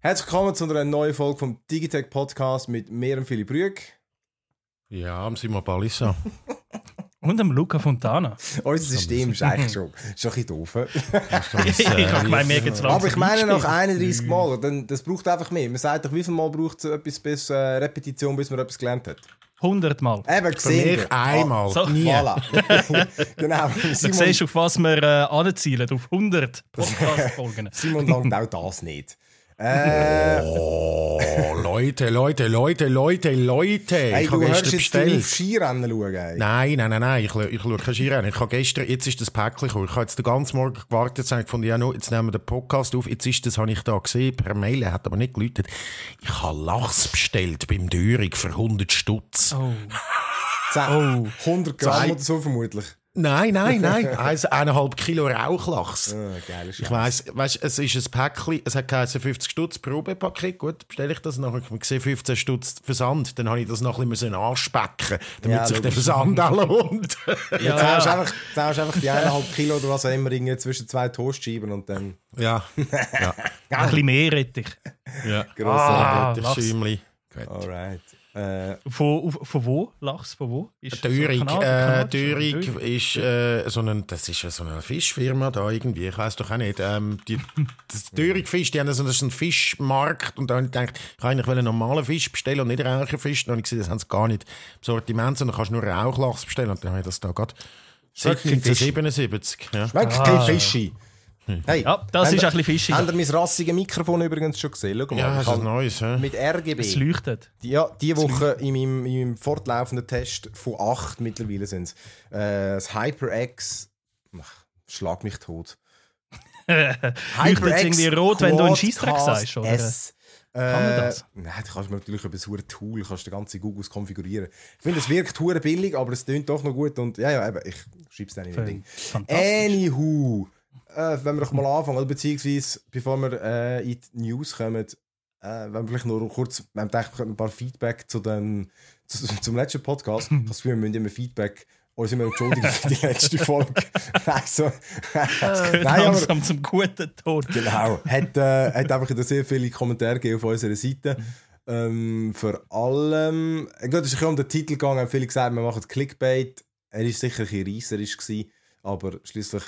Herzlich willkommen zu einer neuen Folge vom Digitech Podcast mit mir und Philipp Rüegg. Ja, am Simon Balissa. Und dem Luca Fontana. Unser System ist eigentlich schon, schon ein bisschen doof. ich habe gemeint, mir geht's Aber ich meine nach 31 Mal, dann, das braucht einfach mehr. Man sagt doch, wie viel Mal braucht es etwas bis äh, Repetition, bis man etwas gelernt hat? 100 Mal. Eben, gesehen. Mich einmal. So. Nie. Voilà. genau. Du Simon, siehst, auf was wir äh, anzielen, auf 100 Podcast-Folgen. Simon langt auch das nicht. Äh, Oh, Leute, Leute, Leute, Leute, Leute. hey, ich du hörst gestern jetzt bestellt. Skirennen schauen. Ey. Nein, nein, nein, nein, ich, schaue- ich schaue kein Skirennen. Ich habe gestern, jetzt ist das Päckchen gekommen. Ich habe jetzt den ganzen Morgen gewartet, ich gefunden, ja, no, jetzt nehmen wir den Podcast auf. Jetzt ist das, habe ich da gesehen, per Mail, er hat aber nicht geläutet. Ich habe Lachs bestellt beim Dürrig für 100 Stutz. Oh. 10, 100 Gramm Zwei. oder so vermutlich. Nein, nein, nein. Eins, eineinhalb Kilo Rauchlachs. Ah, geile Ich weiss, weißt, es ist ein Päckchen, es hat geheißen 50 Stutz Probepaket. Gut, bestelle ich das nachher. Ich sehe 15 Stutz Versand. Dann habe ich das noch ein bisschen anspecken damit Ja, sich der. Versand auch lohnt. Jetzt hast du einfach, du einfach die eineinhalb Kilo oder was auch immer irgendwie zwischen zwei Toastscheiben und dann ja. ja. Ein bisschen mehr Rettich. ja. grosse Ah. Gut. Alright. Äh, Von, von wo? Lachs, von wo? Ist das Dörig, Kanal- äh? Dörig ist äh, so ein, das ist so eine Fischfirma da irgendwie, ich weiß doch auch nicht. Ähm, die, das Dörig Fisch, die haben so einen Fischmarkt und da habe ich gedacht, ich kann eigentlich einen normalen Fisch bestellen und nicht Räucherfisch. Dann habe ich gesehen, das haben sie gar nicht im Sortiment, sondern kannst nur Rauchlachs bestellen und dann habe ich das da gerade Schmeckt kein Fisch. 1777. Ja. schmeckt Ah. kein Fischi. Hey, Ja, das ist ein bisschen fischig. Habt ihr mein rassiges Mikrofon übrigens schon gesehen? Schau mal. Ja, das ist neues. hä? mit RGB. Es leuchtet. Die, ja, die Woche in meinem, in meinem fortlaufenden Test von acht mittlerweile sind es. Äh, das HyperX. Ach, schlag mich tot. Es irgendwie rot, wenn du einen Scheissdreck Quadcast sagst? Oder? S. Äh, Kann man das? Nein, du kannst mir natürlich über so ein Tool kannst du den ganzen Googles konfigurieren. Ich finde, es wirkt hure billig, aber es tönt doch noch gut. Und ja, ja, eben, ich schreibe es dann in den Ding. Fantastisch. Anywho, äh, wenn wir doch mal anfangen, oder beziehungsweise bevor wir äh, in die News kommen, äh, wenn wir vielleicht noch kurz, wir haben gedacht, wir ein paar Feedback zu den, zu, zum letzten Podcast. Das wir müssen immer Feedback uns immer entschuldigen für die letzte Folge. Nein, so. Gehört Nein, aber, langsam zum guten Ton. genau. Hat, äh, hat einfach sehr viele Kommentare gegeben auf unserer Seite. Ähm, vor allem, äh, gut, es ist um den Titel gegangen, haben viele gesagt, wir machen Clickbait. Er war sicher ein bisschen reisserisch, gewesen, aber schließlich,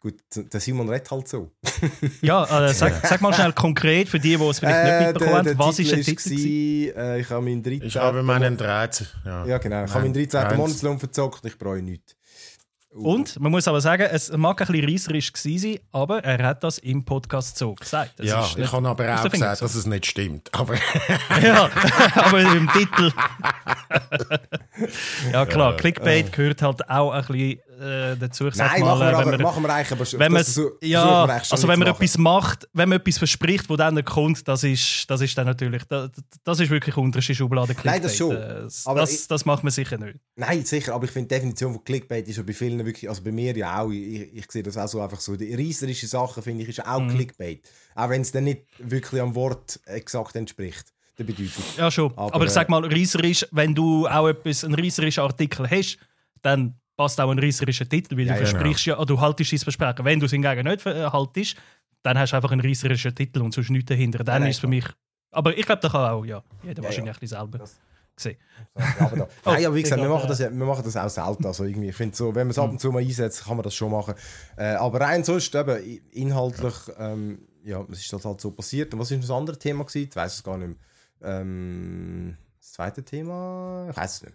gut, der Simon redet halt so. Ja, äh, sag, sag mal schnell konkret für die, die es vielleicht nicht mitbekommen haben, was ist der Titel? gewesen? Äh, ich habe meinen 13. Ich habe meinen 13. Ja, Ja, genau. Ich habe meinen 13. Eins. Monatslohn verzockt, ich bereue nichts. Und man muss aber sagen, es mag ein bisschen reisserisch gewesen sein, aber er hat das im Podcast so gesagt. Das ja ist ich habe aber auch gesagt, dass es nicht stimmt. Aber Ja, aber im Titel. ja, klar, Clickbait gehört halt auch ein bisschen äh, dazu. Ich Nein, mal, machen wir, äh, aber, man, machen wir eigentlich aber wenn das versuch- ja, wir also wenn man etwas macht, wenn man etwas verspricht, wo dann kommt, das ist, das ist dann natürlich, das, das ist wirklich unterste Schublade Clickbait. Nein, das schon. Äh, Das, Aber das, ich- das macht man sicher nicht. Nein, sicher, aber ich finde die Definition von Clickbait ist ja bei vielen wirklich, also bei mir ja auch, ich, ich sehe das auch so einfach so, die reißerische Sachen finde ich ist auch Mhm. Clickbait. Auch wenn es dann nicht wirklich am Wort exakt entspricht, der Bedeutung. Ja, schon. Aber, Aber, ich sag mal, reisserisch, wenn du auch etwas, einen reisserischen Artikel hast, dann passt auch ein reißerischer Titel, weil Ja, du ja, versprichst ja, du haltest dein Versprechen. Wenn du es hingegen nicht äh, haltest, dann hast du einfach einen reißerischen Titel und sonst nichts dahinter. Dann Nein, ist es für mich. Aber ich glaube, da kann auch ja, jeder Ja, wahrscheinlich ja. selber Das- sehen. Aber da. Nein, aber wie gesagt, wir machen, das, ja- wir machen das auch selten. Also irgendwie, ich finde so, wenn man es ab und zu mal einsetzt, kann man das schon machen. Äh, aber rein sonst, eben, inhaltlich, ähm, ja, es ist das halt so passiert. Und was ist das andere Thema gewesen? Ich weiß es gar nicht mehr. Ähm, das zweite Thema? Ich weiß es nicht.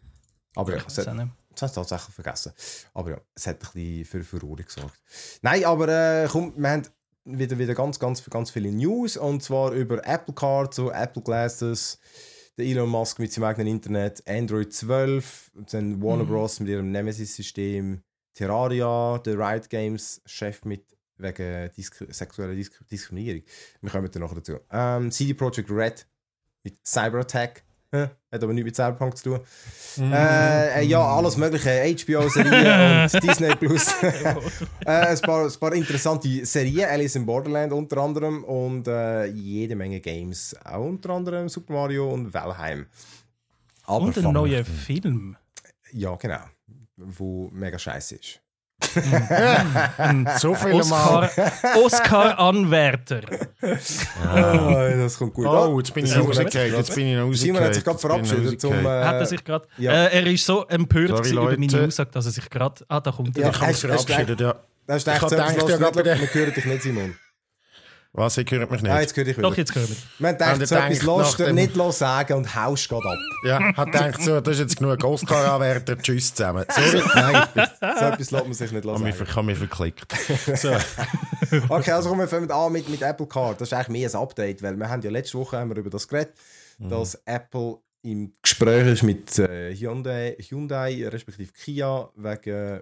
Aber ja, Ich es weiß hat, auch nicht. Das hast du tatsächlich vergessen. Aber ja, es hat ein bisschen für Furore gesorgt. Nein, aber äh, komm, wir haben wieder, wieder ganz, ganz, ganz viele News. Und zwar über Apple Card, so Apple Glasses, der Elon Musk mit seinem eigenen Internet, Android 12, dann Warner Mhm. Bros. mit ihrem Nemesis-System, Terraria, der Riot Games Chef mit wegen Disk sexueller Disk Diskriminierung. Wir kommen dann noch dazu. Ähm, CD Projekt Red mit Cyberattack. Hä? Hat aber nichts mit Cyberpunk zu tun. Äh, äh, ja, alles mögliche. HBO-Serien und Disney Plus. äh, ein, paar, ein paar interessante Serien. Alice in Borderland unter anderem. Und äh, jede Menge Games. Auch unter anderem Super Mario und Valheim. Aber Und ein neuer Film. Ja, genau. Wo mega scheiße ist. So viele Mal. Oscar, Oscar-Anwärter. Ah, das kommt gut. Oh, jetzt bin ich hat- Jetzt bin ich. Simon hat sich gerade ich verabschiedet zum. rausgefallen. Äh, Hat er sich gerade. ja. Äh, er ist so empört über meine. Aussage, dass er sich gerade. Ah, da kommt er. Ja. Ich habe mich verabschiedet, ja. Du Ich echt gedacht, ja, Wir hören dich nicht, Simon. Was, ihr hört mich nicht? Ah, jetzt höre ich wieder. Doch, jetzt haben Haben gedacht, ihr so etwas lässt dem- nicht los sagen und haust gerade ab. Ja, hat gedacht, so, das ist jetzt genug Oscar-Anwärter, tschüss zusammen. Sorry, nein, so etwas lässt man sich nicht Ich habe mich, sagen. ich habe mich verklickt. So. Okay, also kommen wir fangen an mit, mit Apple Car. Das ist eigentlich mehr ein Update, weil wir haben ja letzte Woche haben wir über das geredet, dass Apple im Gespräch ist mit äh, Hyundai, Hyundai respektive Kia wegen,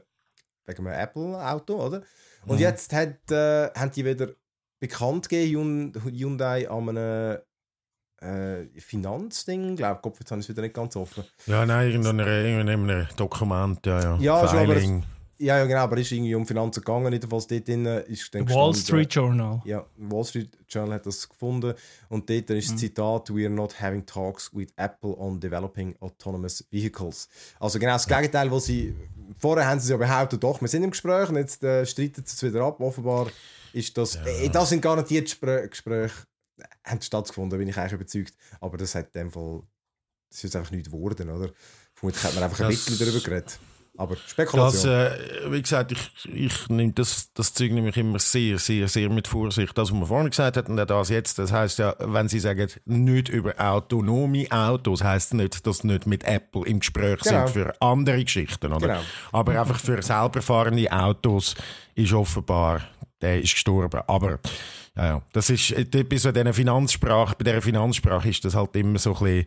wegen einem Apple-Auto, oder? Und jetzt hat, äh, haben die wieder bekannt gegeben, Hyun- Hyundai an einem äh, Finanzding, glaube ich, jetzt habe ich es wieder nicht ganz offen. Ja, nein, irgendein Dokument, ja, ja. Ja, schon, aber Filing. Ja, ja, genau, aber es ist irgendwie um Finanzen gegangen, jedenfalls dort drin ist dann Wall gestanden- Street Journal. Ja, Wall Street Journal hat das gefunden und dort ist das Zitat «We are not having talks with Apple on developing autonomous vehicles». Also genau das Gegenteil, was sie... Vorher haben sie ja behauptet, doch, wir sind im Gespräch und jetzt äh, streiten sie es wieder ab. Offenbar ist das... Äh, das sind garantiert Gespräche, Gespräche haben stattgefunden, bin ich eigentlich überzeugt. Aber das hat in dem Fall... Das ist jetzt einfach nicht geworden, oder? Vermutlich hat man einfach ein Das- bisschen darüber geredet. Aber Das, Spekulation. äh, wie gesagt, ich, ich nehme das, das Zeug nämlich immer sehr, sehr, sehr mit Vorsicht. Das, was wir vorhin gesagt hatten, und das jetzt, das heißt ja, wenn Sie sagen, nicht über autonome Autos, heißt nicht, dass Sie nicht mit Apple im Gespräch Genau. sind für andere Geschichten, oder? Genau. Aber einfach für selber fahrende Autos ist offenbar, der ist gestorben. Aber, ja, das ist, äh, bei so dieser Finanzsprache, bei dieser Finanzsprache ist das halt immer so ein bisschen,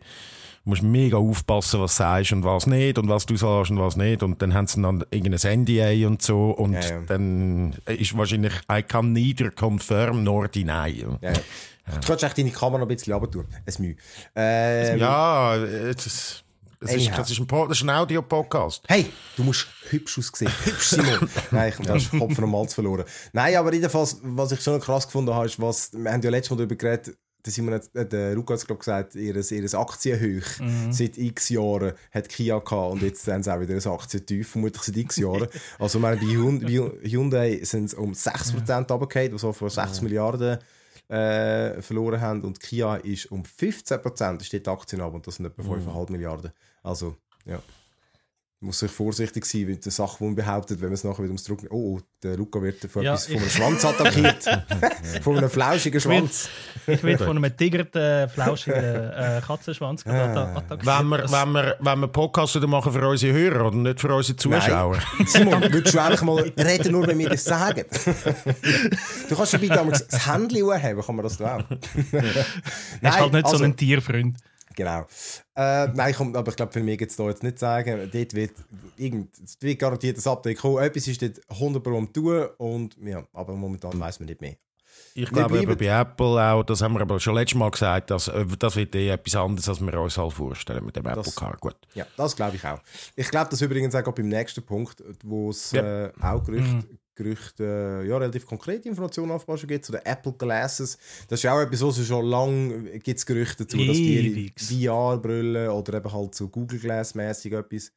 Du musst mega aufpassen, was du sagst und was nicht und was du sagst und was nicht. Und dann haben sie dann irgendein NDA und so. Und Ja, ja. dann ist wahrscheinlich I can neither confirm nor deny. ja. Du kannst echt deine Kamera noch ein bisschen runter tun. Ein Mühe. Ähm, Ja, es ist, das ist ein, das ist ein Audio-Podcast. Hey, du musst hübsch aussehen. Hübsch, Simon. Nein, ich habe den Kopf und Malz verloren. Nein, aber jedenfalls, was ich schon krass gefunden habe, ist, was, wir haben ja letztes Mal darüber geredet, Simon hat, äh, der Luca hat es glaube gesagt, ihres, ihres Aktienhoch seit x Jahren hat Kia gehabt und jetzt haben sie auch wieder ein Aktientief, vermutlich seit x Jahren. Also, meine, bei Hyun- bei Hyundai sind es um 6% runtergefallen, was so vor 6 Milliarden äh, verloren haben und Kia ist um 15% steht die Aktien ab und das sind etwa 5,5 Milliarden. Also, ja. Muss sich vorsichtig sein mit der Sache, die man behauptet, wenn man es nachher wieder ums Druck. Oh, oh, der Luca wird von, Ja, etwas, von einem Schwanz attackiert. von einem flauschigen Schwanz. Ich werde von einem tigerten, flauschigen äh, Katzenschwanz atta- attackiert. Wenn wir, wenn, wir, wenn wir Podcasts wieder machen für unsere Hörer oder nicht für unsere Zuschauer. Simon, würdest du einfach mal reden, nur wenn wir das sagen? du kannst schon bitte einmal das Handy haben, kann man das da auch? Er ist halt nicht so ein Tierfreund. Genau. Äh, nein, komm, aber ich glaube, viel mehr gibt es da jetzt nicht sagen. Dort wird, irgend, wird garantiert ein Update kommen. Etwas ist dort 100 Pro am tun und ja, aber momentan weiß man nicht mehr. Ich glaube, eben bei Apple auch, das haben wir aber schon letztes Mal gesagt, dass, äh, das wird eh etwas anderes, als wir uns halt vorstellen mit dem Apple Das- Car. Gut. Ja, das glaube ich auch. Ich glaube, das übrigens auch beim nächsten Punkt, wo es Ja. äh, auch Gerüchte, Gerüchte äh, ja, relativ konkrete Informationen offenbar schon gibt zu den Apple Glasses. Das ist ja auch etwas, was es schon lange gibt Gerüchte dazu, dass die Ewigs. VR-Brillen oder eben halt so Google Glass-mäßig etwas.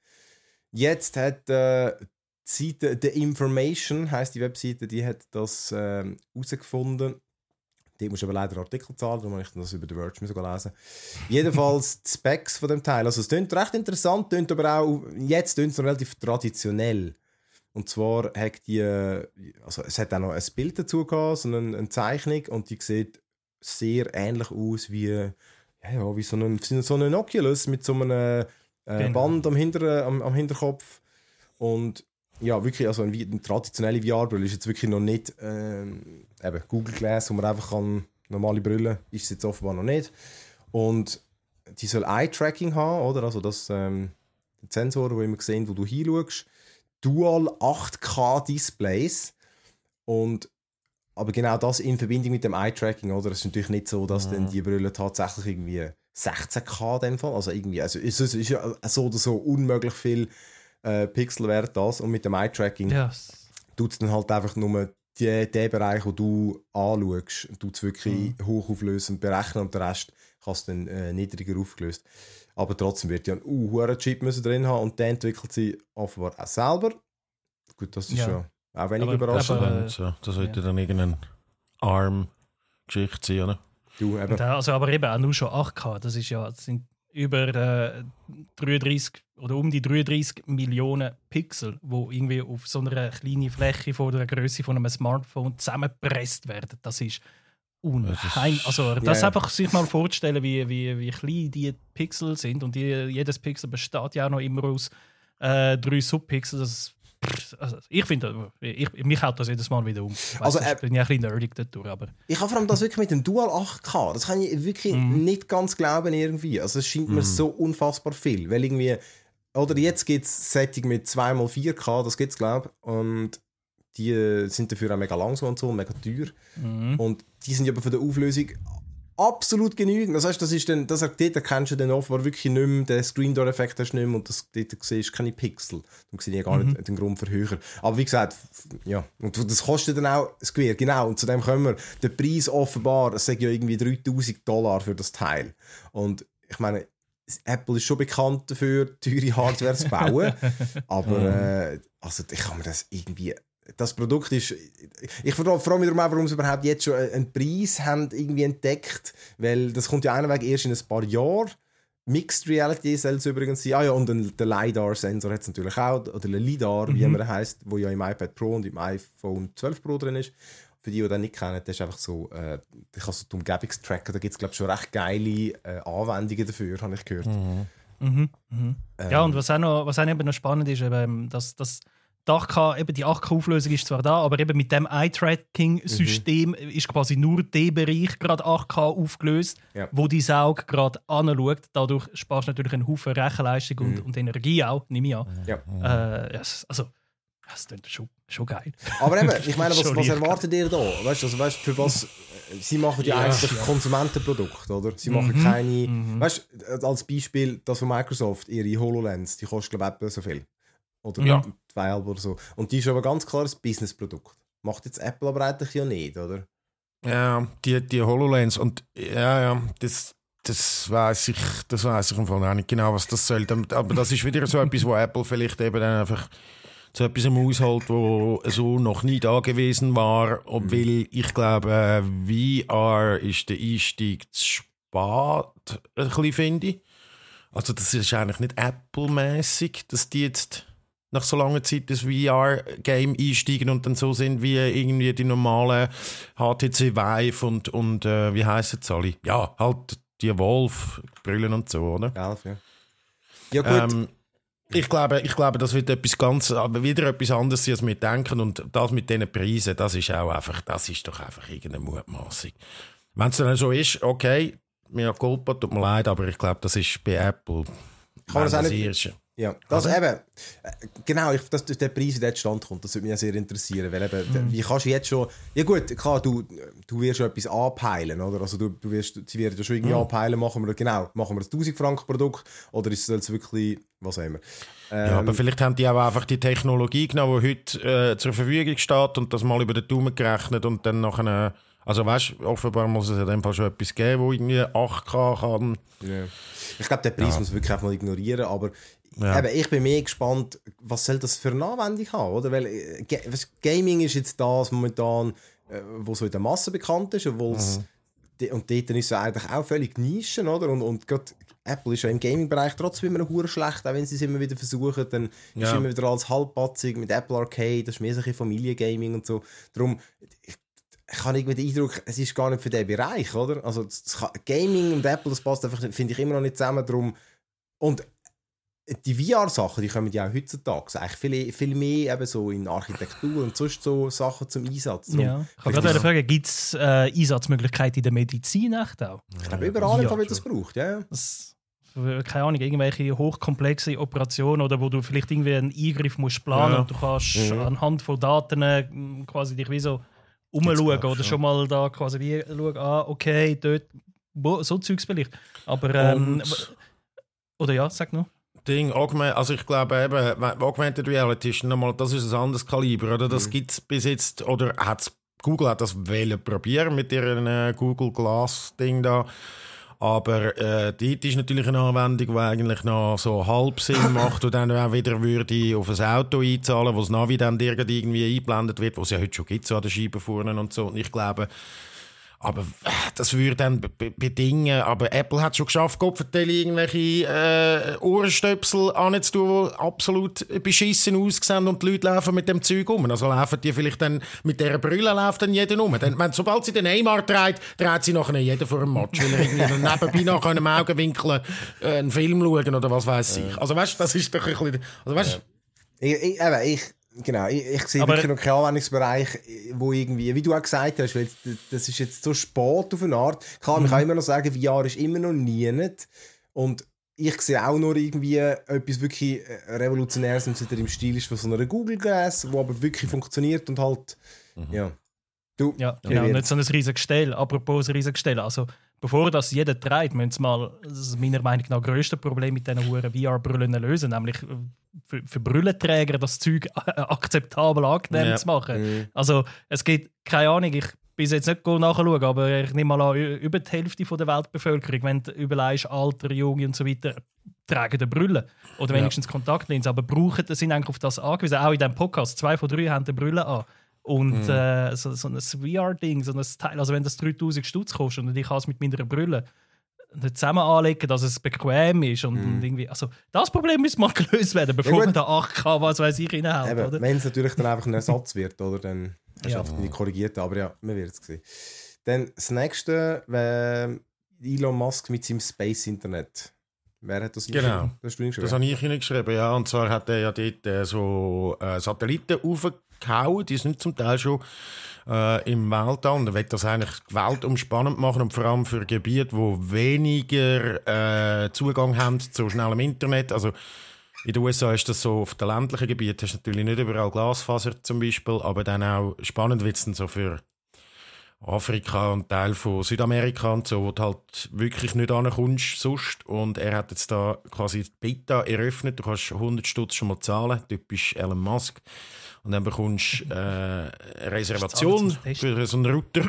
Jetzt hat äh, die Seite The Information, heißt die Webseite, die hat das ähm, herausgefunden. Dort musst du aber leider Artikel zahlen, darum habe ich das über The Verge müssen lesen. Jedenfalls die Specs von dem Teil. Also es klingt recht interessant, klingt aber auch, jetzt klingt es noch relativ traditionell. Und zwar hat die, äh, also es hat auch noch ein Bild dazu gehabt, so eine, eine Zeichnung und die sieht sehr ähnlich aus wie, ja, ja, wie so ein, so ein Oculus mit so einem äh, Genau. Band am, Hinter, am, am Hinterkopf. Und ja, wirklich, also eine, eine traditionelle VR-Brille ist jetzt wirklich noch nicht ähm, eben Google Glass, wo man einfach kann, normale Brille ist es jetzt offenbar noch nicht. Und die soll Eye-Tracking haben, oder? Also das ähm, Sensoren, die immer sehen, wo du hinschaust. Dual 8K-Displays. Und aber genau das in Verbindung mit dem Eye-Tracking, oder? Es ist natürlich nicht so, dass dann die Brille tatsächlich irgendwie 16K in dem Fall, also irgendwie, also es ist, ja so oder so unmöglich viel äh, Pixelwert das und mit dem Eye-Tracking Ja, tut es dann halt einfach nur die, den Bereich, wo du anschaust, tut es wirklich hochauflösend berechnen und den Rest kannst du dann äh, niedriger aufgelöst. Aber trotzdem wird ja ein uh, Chip müssen drin haben und den entwickelt sie offenbar auch selber. Gut, das ist Ja. ja, auch wenig Aber- überraschend. aber- äh, so, das sollte dann irgendeine ARM-Geschichte sein, oder? du, eben, äh, also, aber eben auch nur schon 8K. Das, ist ja, das sind über äh, 33 oder um die 33 Millionen Pixel, wo irgendwie auf so einer kleinen Fläche von der Größe von einem Smartphone zusammengepresst werden. Das ist unheimlich. Also das ja. einfach sich mal vorzustellen, wie, wie, wie klein die Pixel sind und die, jedes Pixel besteht ja auch noch immer aus äh, drei. Das, pff, also ich finde, ich, mich haut das jedes Mal wieder um. Ich weiss, Also, äh, bin ja ein bisschen nerdig dadurch, aber Ich habe vor allem das wirklich mit dem Dual 8K. Das kann ich wirklich Mhm. nicht ganz glauben irgendwie. Also es scheint mir so unfassbar viel. Weil irgendwie, oder jetzt gibt es Setting mit 2x4K, das gibt es glaube ich. Und die sind dafür auch mega langsam und so, mega teuer. Mhm. Und die sind aber für die Auflösung absolut genügend. Das heißt, das ist dann, das, dort erkennst du dann offenbar wirklich nicht mehr, den Screen Door Effekt hast du nicht mehr und das, dort siehst du keine Pixel. Dann sehe ich gar nicht den Grund für höher. Aber wie gesagt, ja, und das kostet dann auch das Gewehr, genau, und zu dem kommen wir. Der Preis offenbar, es sagt ja irgendwie 3000 Dollar für das Teil. Und ich meine, Apple ist schon bekannt dafür, teure Hardware zu bauen, aber äh, also ich kann mir das irgendwie das Produkt ist. Ich frage mich darum warum sie überhaupt jetzt schon einen Preis haben irgendwie entdeckt, weil das kommt ja einweg erst in ein paar Jahren. Mixed Reality soll es übrigens sein. Ah ja, und den, der LiDAR-Sensor hat es natürlich auch, oder der LiDAR, wie immer er heißt, wo ja im iPad Pro und im iPhone 12 Pro drin ist. Für die, die das nicht kennen, das ist einfach so, äh, ich kann so die Umgebungstracker, da gibt es glaube ich schon recht geile äh, Anwendungen dafür, habe ich gehört. Mhm, mhm. Ähm, Ja, und was auch, noch, was auch eben noch spannend ist, eben, dass, dass die 8K, eben die 8K-Auflösung ist zwar da, aber eben mit dem Eye-Tracking-System ist quasi nur der Bereich gerade 8K aufgelöst, Ja. wo dein Auge gerade anschaut. Dadurch sparst du natürlich einen Haufen Rechenleistung und, und Energie auch, nehme ich an. Ja. Äh, ja, also, das klingt schon, schon geil. Aber eben, ich meine, was, was erwartet ihr da? Weißt du, also, weißt, für was? äh, Sie machen ja, Ja. eigentlich Konsumentenprodukte, oder? Sie machen Mhm, keine. mhm. Weißt du, als Beispiel, das von Microsoft, ihre HoloLens, die kostet, glaube ich, so viel. Oder Ja. halb oder so. Und die ist aber ganz klar ein Businessprodukt. Macht jetzt Apple aber eigentlich ja nicht, oder? Ja, die, die HoloLens und ja, ja, das, das weiß ich, das weiß ich im Fall auch nicht genau, was das soll. Aber das ist wieder so etwas, wo Apple vielleicht eben dann einfach zu etwas ausholt, wo so noch nie da gewesen war, obwohl ich glaube, VR ist der Einstieg zu spät, ein bisschen finde ich. Also das ist eigentlich nicht Apple-mäßig, dass die jetzt nach so langer Zeit das VR-Game einsteigen und dann so sind wie irgendwie die normalen HTC Vive und, und äh, wie heissen sie alle? Ja, halt die Wolf-Brillen und so, oder? Elf, ja. Ja, gut. Ähm, ich glaube, ich glaube, das wird etwas ganz, aber wieder etwas anderes sein, als wir denken. Und das mit diesen Preisen, das ist auch einfach, das ist doch einfach irgendeine Mutmaßung. Wenn es dann so ist, okay, mir Culpa, tut mir leid, aber ich glaube, das ist bei Apple. Kann man das auch nicht-. Ja, das Oder? eben. äh, Genau, ich, dass der Preis den Stand kommt, das würde mich ja sehr interessieren. Weil eben, der- wie kannst du jetzt schon. Ja, gut, klar, du, du wirst schon etwas anpeilen, oder? Also, du, du wirst, sie werden ja schon irgendwie anpeilen, machen wir, genau, machen wir ein 1000 Franken Produkt oder ist es wirklich, was immer. Ja, Ähm, aber vielleicht haben die auch einfach die Technologie genommen, die heute äh, zur Verfügung steht und das mal über den Daumen gerechnet und dann nachher. Also weißt du, offenbar muss es in dem Fall schon etwas geben, wo irgendwie 8K kann. Ja. Ich glaube, den Preis muss man wirklich einfach mal ignorieren, aber Ja. eben, ich bin mehr gespannt, was soll das für eine Anwendung haben, oder? Weil äh, Ga- was- Gaming ist jetzt das momentan, äh, wo so in der Masse bekannt ist, obwohl es Mhm. und dort ist es eigentlich auch völlig Nischen, oder? Und, und Apple ist ja im Gaming-Bereich trotzdem immer hure schlecht, auch wenn sie es immer wieder versuchen, dann ist Ja. immer wieder alles halbpatzig mit Apple Arcade, das ist mehr so ein Familiengaming und so. Darum, ich, ich habe irgendwie den Eindruck, es ist gar nicht für den Bereich, oder? Also das, das Gaming und Apple, das passt einfach, finde ich, immer noch nicht zusammen. Darum, und die VR-Sachen, die kommen ja auch heutzutage eigentlich viel, viel mehr eben so in Architektur und sonst so Sachen zum Einsatz. Darum, Ja. Ich kann gerade fragen, gibt es äh, Einsatzmöglichkeiten in der Medizin echt auch? Ich glaube, überall Ja, wird das gebraucht, ja. ja. Das, keine Ahnung, irgendwelche hochkomplexe Operationen oder wo du vielleicht irgendwie einen Eingriff musst planen Ja. und du kannst Mhm. anhand von Daten äh, quasi dich wie so umschauen oder schon. mal da quasi wie schauen, ah, okay, dort, wo, so Zeugs vielleicht. Aber, ähm, oder ja, sag noch. Ding, also ich glaube eben, Augmented Reality ist nochmal, das ist ein anderes Kaliber, oder? Das gibt es bis jetzt, oder hat's, Google hat das wollen probieren mit ihrem äh, Google Glass Ding da. Aber äh, dort ist natürlich eine Anwendung, die eigentlich noch so halb Sinn macht und dann auch wieder würde auf ein Auto einzahlen, wo das Navi dann irgendwie eingeblendet wird, was es ja heute schon gibt, so an der Scheibe vorne und so. Und ich glaube, aber äh, das würde dann bedingen. Aber Apple hat schon geschafft, Kopfverteile irgendwelche äh, Ohrenstöpsel anzutun, die absolut beschissen aussehen und die Leute laufen mit dem Zeug um. Also laufen die vielleicht dann mit dieser Brille läuft dann jeder um. Dann, wenn, sobald sie den Neymar dreht, dreht sie nachher jeder vor einem Match, weil er irgendwie nebenbei nach einem Augenwinkel äh, einen Film schauen oder was weiß ich. Also weißt das ist doch ein bisschen... Also, weißt, ja. ich, ich, eben, ich Genau, ich, ich sehe aber, wirklich noch keinen Anwendungsbereich, wo irgendwie, wie du auch gesagt hast, weil das ist jetzt so spät auf eine Art. Klar, man kann mhm. immer noch sagen, VR ist immer noch nie nicht. Und ich sehe auch nur irgendwie etwas wirklich äh, Revolutionäres, wenn es im Stil ist von so einer Google Glass, wo aber wirklich funktioniert und halt, mhm. ja. Du, ja, genau, nicht so ein riesiges Gestell. Apropos ein riesiges Gestell, also bevor das jeder trägt, müssen wir mal das meiner Meinung nach größte Problem mit diesen VR-Brillen lösen, nämlich äh, für, für Brillenträger das Zeug akzeptabel angenehm ja. zu machen. Mhm. Also es gibt keine Ahnung, ich bin jetzt nicht nachschauen, aber ich nehme mal an, über die Hälfte der Weltbevölkerung, wenn du überlegst, Alter, Junge und so weiter, tragen eine Brille oder wenigstens ja. Kontaktlinsen, aber brauchen, sind eigentlich auf das angewiesen. Auch in diesem Podcast, zwei von drei haben eine Brille an. Und mhm. äh, so, so ein VR-Ding, so ein Teil, also wenn das 3000 Stutz kostet und ich kann es mit meiner Brille nicht zusammen anlegen, dass es bequem ist und, mhm. und, irgendwie, also das Problem muss mal gelöst werden, bevor ja, man da 8K, was weiß ich, reinhaut. Wenn es natürlich dann einfach ein Ersatz wird, oder, dann ist ja. die korrigiert, aber ja, man wird es sehen. Dann das nächste, Elon Musk mit seinem Space-Internet. Wer hat das Genau, das, das habe ich Ihnen geschrieben, ja. Und zwar hat er ja dort äh, so äh, Satelliten aufgehauen, die sind zum Teil schon äh, im Weltall. Und er will das eigentlich weltumspannend machen und vor allem für Gebiete, wo weniger äh, Zugang haben zu schnellem Internet. Also in den USA ist das so, auf den ländlichen Gebieten hast du natürlich nicht überall Glasfaser zum Beispiel, aber dann auch spannend wird es dann so für Afrika und Teil von Südamerika und so, wo du halt wirklich nicht ankommst sonst. Und er hat jetzt da quasi die Beta eröffnet. Du kannst 100 Stutz schon mal zahlen, typisch Elon Musk. Und dann bekommst du äh, eine Reservation für so einen Router.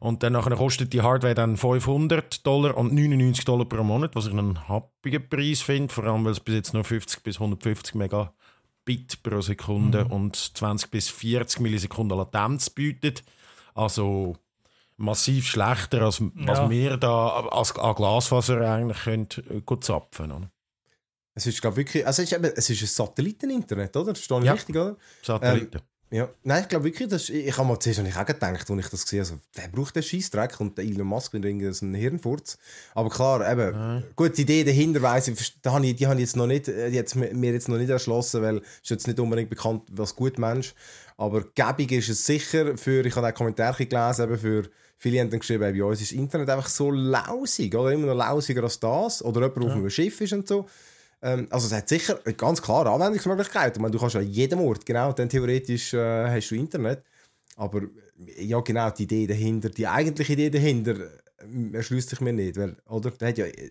Und dann nachher kostet die Hardware dann 500 Dollar und 99 Dollar pro Monat, was ich einen happigen Preis finde. Vor allem, weil es bis jetzt nur 50 bis 150 Megabit pro Sekunde mhm. und 20 bis 40 Millisekunden Latenz bietet. Also massiv schlechter, als ja. was wir da als, an Glasfaser eigentlich können, äh, gut zapfen können. Es ist, glaube wirklich, also es ist, eben, es ist ein Satelliteninternet, oder? Das steht ja. richtig, oder? Satelliten. Ähm, ja, nein, ich glaube wirklich, das, ich habe mal zuerst auch gedacht, als ich das gesehen habe, also, wer braucht den Scheißdreck und der Elon Musk mit einen Hirnfurz. Aber klar, eben, ja. gut, die Idee dahinter weiss ich, die habe ich, die habe ich jetzt noch nicht, äh, die hat mir jetzt noch nicht erschlossen, weil es jetzt nicht unbedingt bekannt als gut Mensch. Aber gäbig ist es sicher für, ich habe auch Kommentare gelesen, eben für viele haben dann geschrieben, bei uns ist das Internet einfach so lausig, oder immer noch lausiger als das, oder jemand, ja. auf einem Schiff ist und so. Ähm, also es hat sicher ganz klare Anwendungsmöglichkeit. Ich meine, du kannst an jedem Ort, genau, dann theoretisch äh, hast du Internet. Aber ja, genau, die Idee dahinter, die eigentliche Idee dahinter, äh, erschließt sich mir nicht. Weil, oder? Der hat ja, äh,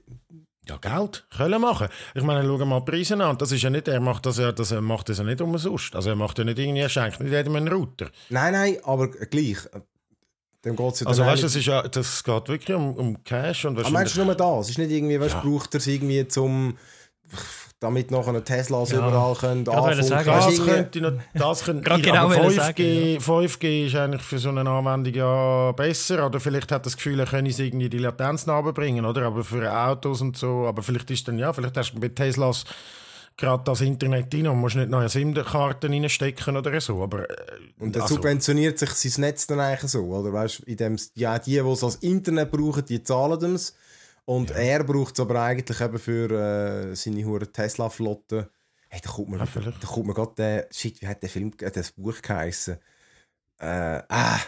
ja, Geld können machen. Ich meine, schau mal die Preise an. Das ist ja nicht, er macht das ja, das, er macht das ja nicht umsonst. Also er macht ja nicht irgendwie, er schenkt nicht jedem einen Router. Nein, nein, aber gleich. Dem geht's ja also weißt du, das, ja, das geht wirklich um, um Cash und Aber meinst du nur das? Es ist nicht irgendwie, weißt, ja. braucht er es irgendwie zum damit noch eine Teslas ja. überall können anfunken. Das könnte noch, das könnte, genau 5G, sagen, ja. 5G ist eigentlich für so eine Anwendung ja besser. Oder vielleicht hat das Gefühl, er könne es irgendwie die Latenz bringen, oder? Aber für Autos und so, aber vielleicht ist dann, ja, vielleicht hast du bei Teslas gerade das Internet rein und musst nicht neue SIM-Karten reinstecken oder so. Aber, äh, und dann also, subventioniert sich sein Netz dann eigentlich so, oder? Weißt, in dem, ja, die, die es als Internet brauchen, die zahlen es. Und ja. er braucht es aber eigentlich eben für äh, seine hure Tesla-Flotte. Hey, da kommt mir, ja, da kommt mir gerade der, shit, wie hat der Film, äh, das Buch geheißen? Äh, ah,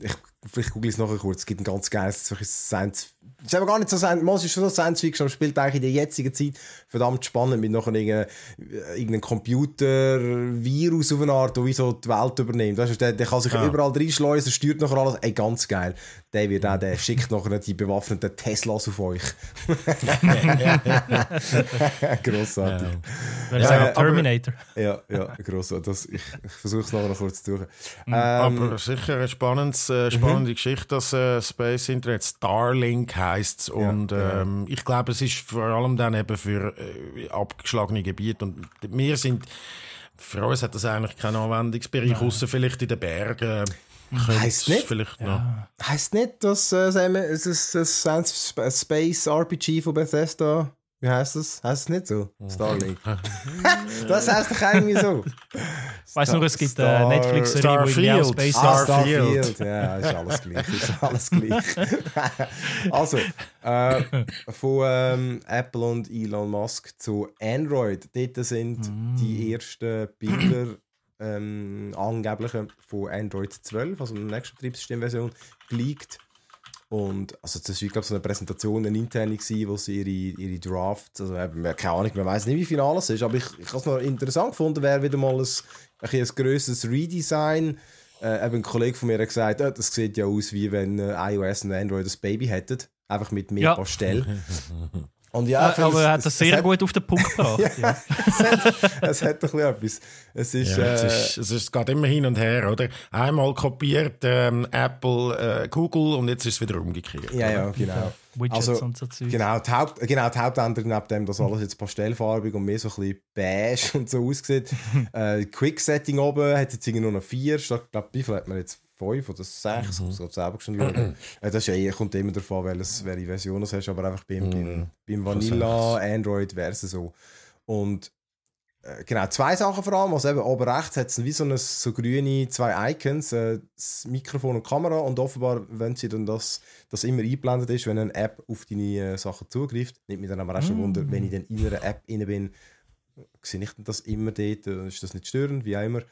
ich, vielleicht google es nachher kurz. Es gibt ein ganz geiles Science. Es ist aber gar nicht so Science, es ist schon so Science Fiction, aber spielt eigentlich in der jetzigen Zeit verdammt spannend mit noch irgendeinem, äh, irgendeinem Computer-Virus auf eine Art, der wie so die Welt übernimmt. Weißt du, der, der kann sich ja. überall reinschleusen, steuert nachher alles. Ey, ganz geil. Der wird auch, der schickt nachher die bewaffneten Teslas auf euch. Grossartig. Ja. Ja, sagen aber- Terminator. Ja, ja, gross. Das, ich ich versuche es nachher noch kurz zu suchen. Mhm. Ähm, Aber sicher eine spannendes, äh, spannende Geschichte, das äh, Space Internet. Starlink heisst es. Und ja. ähm, ich glaube, es ist vor allem dann eben für äh, abgeschlagene Gebiete. Und wir sind, für uns hat das eigentlich keinen Anwendungsbereich, außer vielleicht in den Bergen. Heisst nicht? Vielleicht. Ja. Heißt nicht, dass äh, das Science Space RPG von Bethesda. Wie heißt das? Heißt es nicht so? Starlink. das heißt doch irgendwie so. Ich weiss nur, es gibt Star- eine Netflix-Serie, wo Starfield. Space Ah, Starfield. Starfield. Ja, ist alles gleich. Ist alles gleich. also, äh, von ähm, Apple und Elon Musk zu Android. Dort sind die ersten Bilder ähm, angeblichen von Android 12, also der nächsten Betriebssystemversion, geleakt. Und also das war, ich glaube, so eine Präsentation, eine interne, gewesen, wo sie ihre, ihre Drafts, also eben, keine Ahnung, man weiß nicht, wie viel alles ist, aber ich, ich habe es noch interessant gefunden, wäre wieder mal ein, ein, ein grösseres Redesign. Äh, eben ein Kollege von mir hat gesagt, äh, das sieht ja aus, wie wenn äh, iOS und Android ein Baby hätten, einfach mit mehr Ja. Pastell. Und ja, ich finde, aber er hat es- das es sehr hat- gut auf den Punkt gebracht. ja. es, hat, es hat doch ein bisschen etwas. Es ist, Ja, äh, es, ist, es, ist, es geht immer hin und her, oder? Einmal kopiert ähm, Apple äh, Google und jetzt ist es wieder umgekehrt. ja, ja, genau. Widgets Also, und so Zeug. Genau, die, Haupt, genau, die Hauptänderung neben dem, dass alles jetzt pastellfarbig und mehr so ein bisschen beige und so aussieht. äh, Quick Setting oben hat jetzt irgendwie nur noch vier, statt, ich glaube, wie viel hat man jetzt? Fünf oder sechs? Ich muss gerade selber schon schauen. äh, das ist ja eh, kommt immer davon, welches, welche Version du hast, aber einfach beim, beim, beim Vanilla, Android wäre es so. Und äh, genau, zwei Sachen vor allem. Also eben oben rechts hat es wie so, eine, so grüne zwei Icons, äh, das Mikrofon und Kamera und offenbar, wenn sie dann das, das immer eingeblendet ist, wenn eine App auf deine äh, Sachen zugreift, nimmt mich dann aber auch schon Wunder, wenn ich dann in einer App inne bin, sehe ich das immer dort, äh, ist das nicht störend, wie auch immer.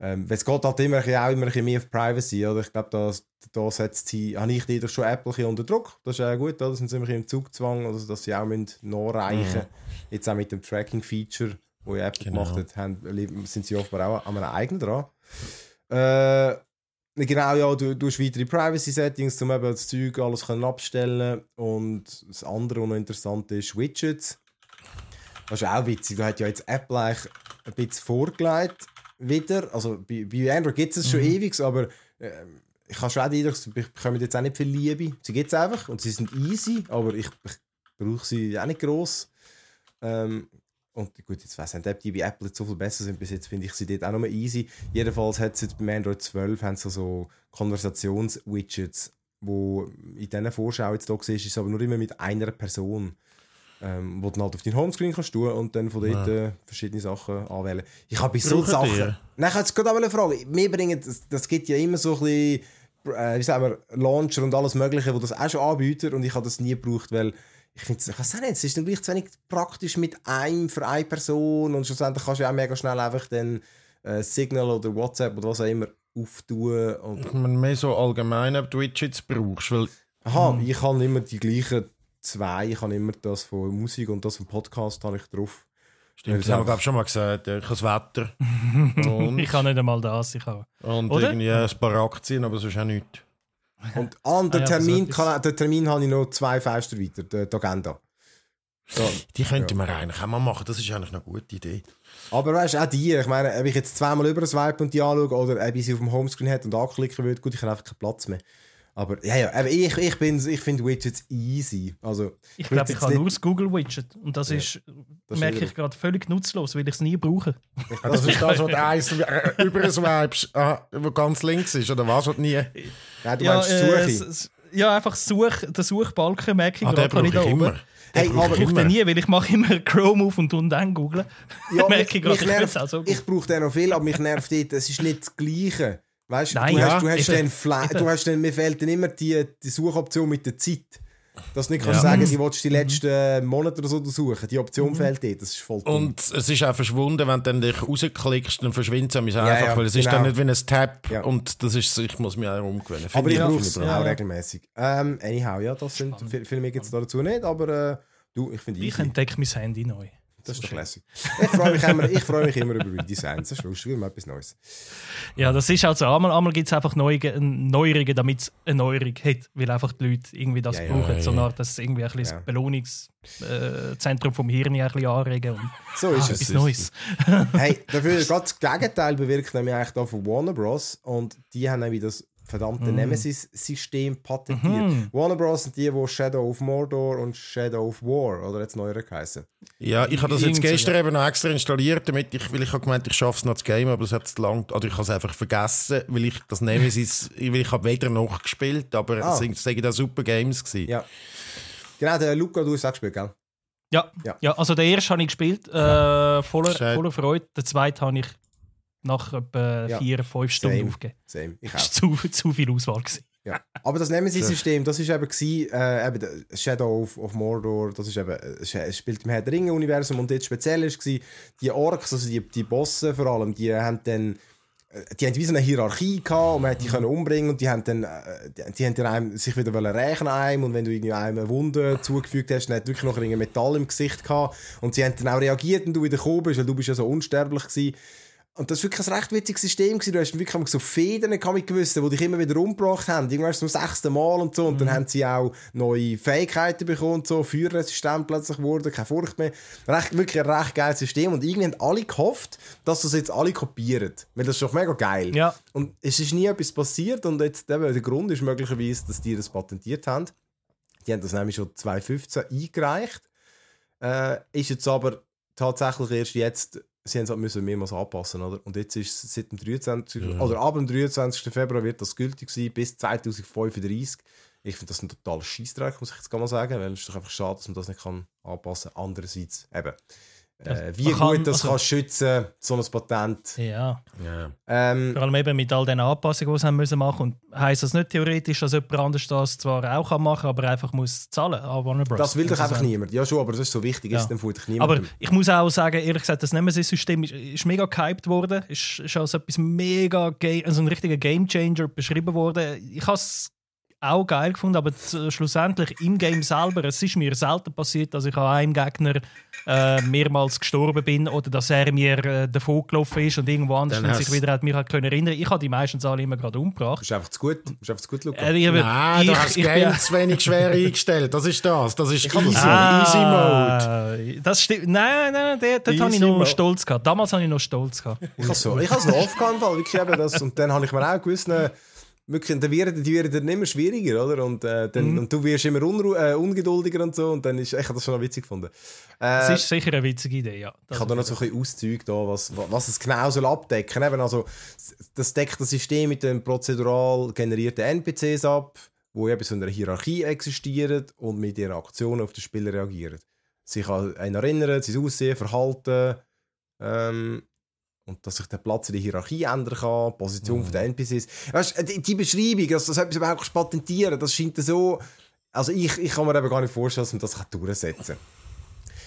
Ähm, es geht halt immer, auch immer ein bisschen mehr auf Privacy, oder? Ich glaube, da, da setzt sie, habe ich die doch schon Apple unter Druck. Das ist ja gut, oder? Da sind sie immer im Zugzwang, also, dass sie auch müssen nachreichen müssen. Jetzt auch mit dem Tracking-Feature, wo Apple Genau. gemacht hat, haben, sind sie offenbar auch an einem eigenen dran. Äh, genau, ja, du, du hast weitere Privacy-Settings, um eben das Zeug alles können abstellen Und das andere, was noch interessant ist, Widgets. Das ist auch witzig, da hat ja jetzt Apple eigentlich ein bisschen vorgelegt wieder. Also bei, bei Android gibt es es schon ewig, aber ähm, ich habe schon auch den Eindruck, sie bekommen jetzt auch nicht viel Liebe. Sie gibt es einfach und sie sind easy, aber ich, ich brauche sie auch nicht gross. Ähm, und gut, jetzt weiss ich nicht, ob die bei Apple jetzt so viel besser sind. Bis jetzt finde ich sie dort auch noch mal easy. Jedenfalls hat es jetzt beim Android 12 haben sie so Konversations-Widgets, wo in dieser Vorschau jetzt da siehst, ist aber nur immer mit einer Person. Ähm, wo du dann halt auf deinen Homescreen kannst tun und dann von dort äh, verschiedene Sachen anwählen. Ich habe bei so Brauchen Sachen... ihr? Nein, ich jetzt gerade auch eine Frage. Wir bringen, das, das gibt ja immer so ein bisschen, äh, wie sagen wir, Launcher und alles Mögliche, wo das auch schon anbietet und ich habe das nie gebraucht, weil ich finde, ich weiß nicht, es ist dann gleich zu wenig praktisch mit einem für eine Person und schlussendlich kannst du ja auch mega schnell einfach dann äh, Signal oder WhatsApp oder was auch immer auftun und Ich meine, mehr so allgemein, ob du Widgets brauchst, weil Aha, ich habe immer die gleichen zwei. Ich habe immer das von Musik und das vom Podcast habe ich drauf. Stimmt, das haben wir, glaube ich, schon mal gesagt. Ja, ich habe das Wetter und, Ich kann nicht einmal das. Ich habe. und Oder? irgendwie ein paar Aktien, aber sonst auch nichts. Und an den Ah ja, Termin, kann, den Termin habe ich noch zwei Fenster weiter, die, Agenda. So. Die könnte man eigentlich auch mal machen. Das ist eigentlich eine gute Idee. Aber weißt du, auch die, ich meine, ob ich jetzt zweimal über swipe und die anschaue oder ob ich sie auf dem Homescreen hätte und anklicken würde, gut, ich habe einfach keinen Platz mehr. Aber ja, ja, ich, ich, ich finde Widgets easy. Also, Ich glaube, ich habe nicht- nur das Google-Widget. Und das Ja, ist, das merke wieder- ich gerade, völlig nutzlos, weil ich es nie brauche. Das ist das, was du eins äh, über swipes, ah, wo ganz links ist, oder was? Was nie. Nein, du ja, meinst äh, Suche. s- s- ja, einfach Such, den Suchbalken merke ich Ah, gerade, habe ich ich da immer. oben. Hey, brauche aber ich Ich brauche den nie, weil ich mache immer Chrome auf und dann googlen. Ja, merke ich gerade, ich nervt- es gut. Ich brauche den noch viel, aber mich nervt dort, es ist nicht das Gleiche. Weißt du, Nein, du, ja, hast, du, hast eben. dann Fla du hast dann, mir fehlt dann immer die, die Suchoption mit der Zeit. Dass du nicht kannst Ja. sagen, du willst die letzten Monate oder so suchen. Die Option fehlt dort, das ist voll dumm. Und es ist auch verschwunden, wenn du dann dich rausklickst, dann verschwindet es einfach, ja, weil es ist genau. dann nicht wie ein Tab Ja. und das ist, ich muss mich auch umgewöhnen. aber ich brauche es ich auch Ja. regelmäßig. Ähm, anyhow, ja, das sind, viel, viel mehr gibt es dazu nicht, aber äh, du, ich finde Ich entdecke mein Handy neu. Das ist doch lässig. Ich freue mich, immer, ich freue mich immer über Redesigns. Das ist lustig, immer etwas Neues. Ja, das ist also einmal, einmal gibt es einfach Neuge- Neuerungen, damit es eine Neuerung hat, weil einfach die Leute irgendwie das Ja, brauchen, ja, so ja. eine Art, dass irgendwie ein bisschen Ja. das Belohnungszentrum vom Hirn ein bisschen anregen und So ah, ist etwas es. Neues. Hey, dafür gerade das Gegenteil bewirkt nämlich eigentlich da von Warner Bros. Und die haben nämlich das verdammte Mm. Nemesis-System patentiert. Mhm. Warner Bros. sind die, die Shadow of Mordor und Shadow of War, oder jetzt neuer geheißen. Ja, ich habe das jetzt gestern eben noch extra installiert, damit ich, weil ich habe gemeint, ich schaffe es noch zu game, aber es hat zu lang, oder ich habe es einfach vergessen, weil ich das Nemesis, weil ich habe weder noch gespielt, aber Ah. es sind sagen da super Games gewesen. Ja. Genau, der Luca, du hast es auch gespielt, gell? Ja, Ja. ja. also den ersten habe ich gespielt, äh, voller, voller Freude. Den zweiten habe ich nach etwa Ja. vier, fünf Stunden Same. aufgegeben. Same. Ich Das auch. war zu, zu viel Auswahl. Gewesen. Ja. Aber das Nemesis-System, das ist eben, gewesen, äh, eben Shadow of, of Mordor, das ist eben, es spielt im Herr der Ringe-Universum und jetzt speziell ist gewesen, die Orks, also die, die Bosse vor allem, die haben dann äh, die haben wie so eine Hierarchie gehabt und man hat die können umbringen und die haben dann, äh, die, die haben dann einem sich wieder wollen rächen einem und wenn du irgendwie einem eine Wunde zugefügt hast, dann hat wirklich noch ein Metall im Gesicht gehabt und sie haben dann auch reagiert, wenn du wieder gekommen bist, weil du bist ja so unsterblich gewesen. Und das war wirklich ein recht witziges System. Gewesen. Du hast wirklich so Federn gewusst, die dich immer wieder umgebracht haben. Irgendwann zum sechsten Mal und so. Und dann haben sie auch neue Fähigkeiten bekommen und so. Feuerresistent plötzlich geworden, keine Furcht mehr. Recht, wirklich ein recht geiles System. Und irgendwie haben alle gehofft, dass das jetzt alle kopieren. Weil das ist doch mega geil. Ja. Und es ist nie etwas passiert. Und jetzt eben, der Grund ist möglicherweise, dass die das patentiert haben. Die haben das nämlich schon 2015 eingereicht. Äh, ist jetzt aber tatsächlich erst jetzt, sie haben es halt müssen mehrmals anpassen, oder? Und jetzt ist es seit dem 23. Ja. oder ab dem 23. Februar wird das gültig sein, bis 2035. Ich finde das ein totaler Scheissdreck, muss ich jetzt mal sagen, weil es ist doch einfach schade, dass man das nicht kann anpassen kann. Andererseits, eben, äh, wie kann- gut das also- kann schützen, so ein Patent. Ja. Ja. Ähm, Vor allem eben mit all den Anpassungen, die sie haben müssen machen Und heisst das nicht theoretisch, dass jemand anders das zwar auch kann machen kann, aber einfach muss zahlen an Warner Bros. das will doch einfach niemand. Ja schon, aber das ist so wichtig, Ja. ist dann fühlt dich Aber niemand. ich muss auch sagen, ehrlich gesagt, das Nemesis-System ist, ist mega gehypt worden. Ist, ist als etwas mega, Ga- also ein richtiger Gamechanger beschrieben worden. Ich habe es auch geil gefunden, aber schlussendlich im Game selber, es ist mir selten passiert, dass ich an einem Gegner äh, mehrmals gestorben bin oder dass er mir äh, davon gelaufen ist und irgendwo anders Dann und sich wieder hat mich hat können erinnern. Ich habe die meistens alle immer gerade umgebracht. Bist du einfach zu gut? Bist du einfach zu gut, Luca? Äh, ich, Nein, ich, du hast das ich bin- Game zu wenig schwer eingestellt. Das ist das. Das ist easy, das- easy Mode. Ah, Das stimmt. Nein, nein, der, dort habe ich noch. Stolz gehabt. Damals habe ich noch Stolz gehabt. Ich habe so, ich habe es noch oft gehabt, im Fall, wirklich eben das. Und dann habe ich mir auch gewusst, wirklich, dann werden die werden dann immer schwieriger, oder? Und, äh, dann, Mhm. und du wirst immer äh, ungeduldiger und so. Und dann ist, ich habe das schon noch witzig gefunden. Das Äh, ist sicher eine witzige Idee, ja. ich habe da noch so ein bisschen Auszüge da, was, was es genau soll abdecken. Eben also, das deckt das System mit den prozedural generierten NPCs ab, wo eben so in einer Hierarchie existieren und mit ihren Aktionen auf den Spieler reagieren. Sich an einen erinnern, sein Aussehen, Verhalten, ähm, und dass sich der Platz in der Hierarchie ändern kann, die Position Mhm. von der NPCs. Weißt, du, die, die Beschreibung, dass das etwas überhaupt patentieren das scheint so... Also ich, ich kann mir eben gar nicht vorstellen, dass man das durchsetzen kann.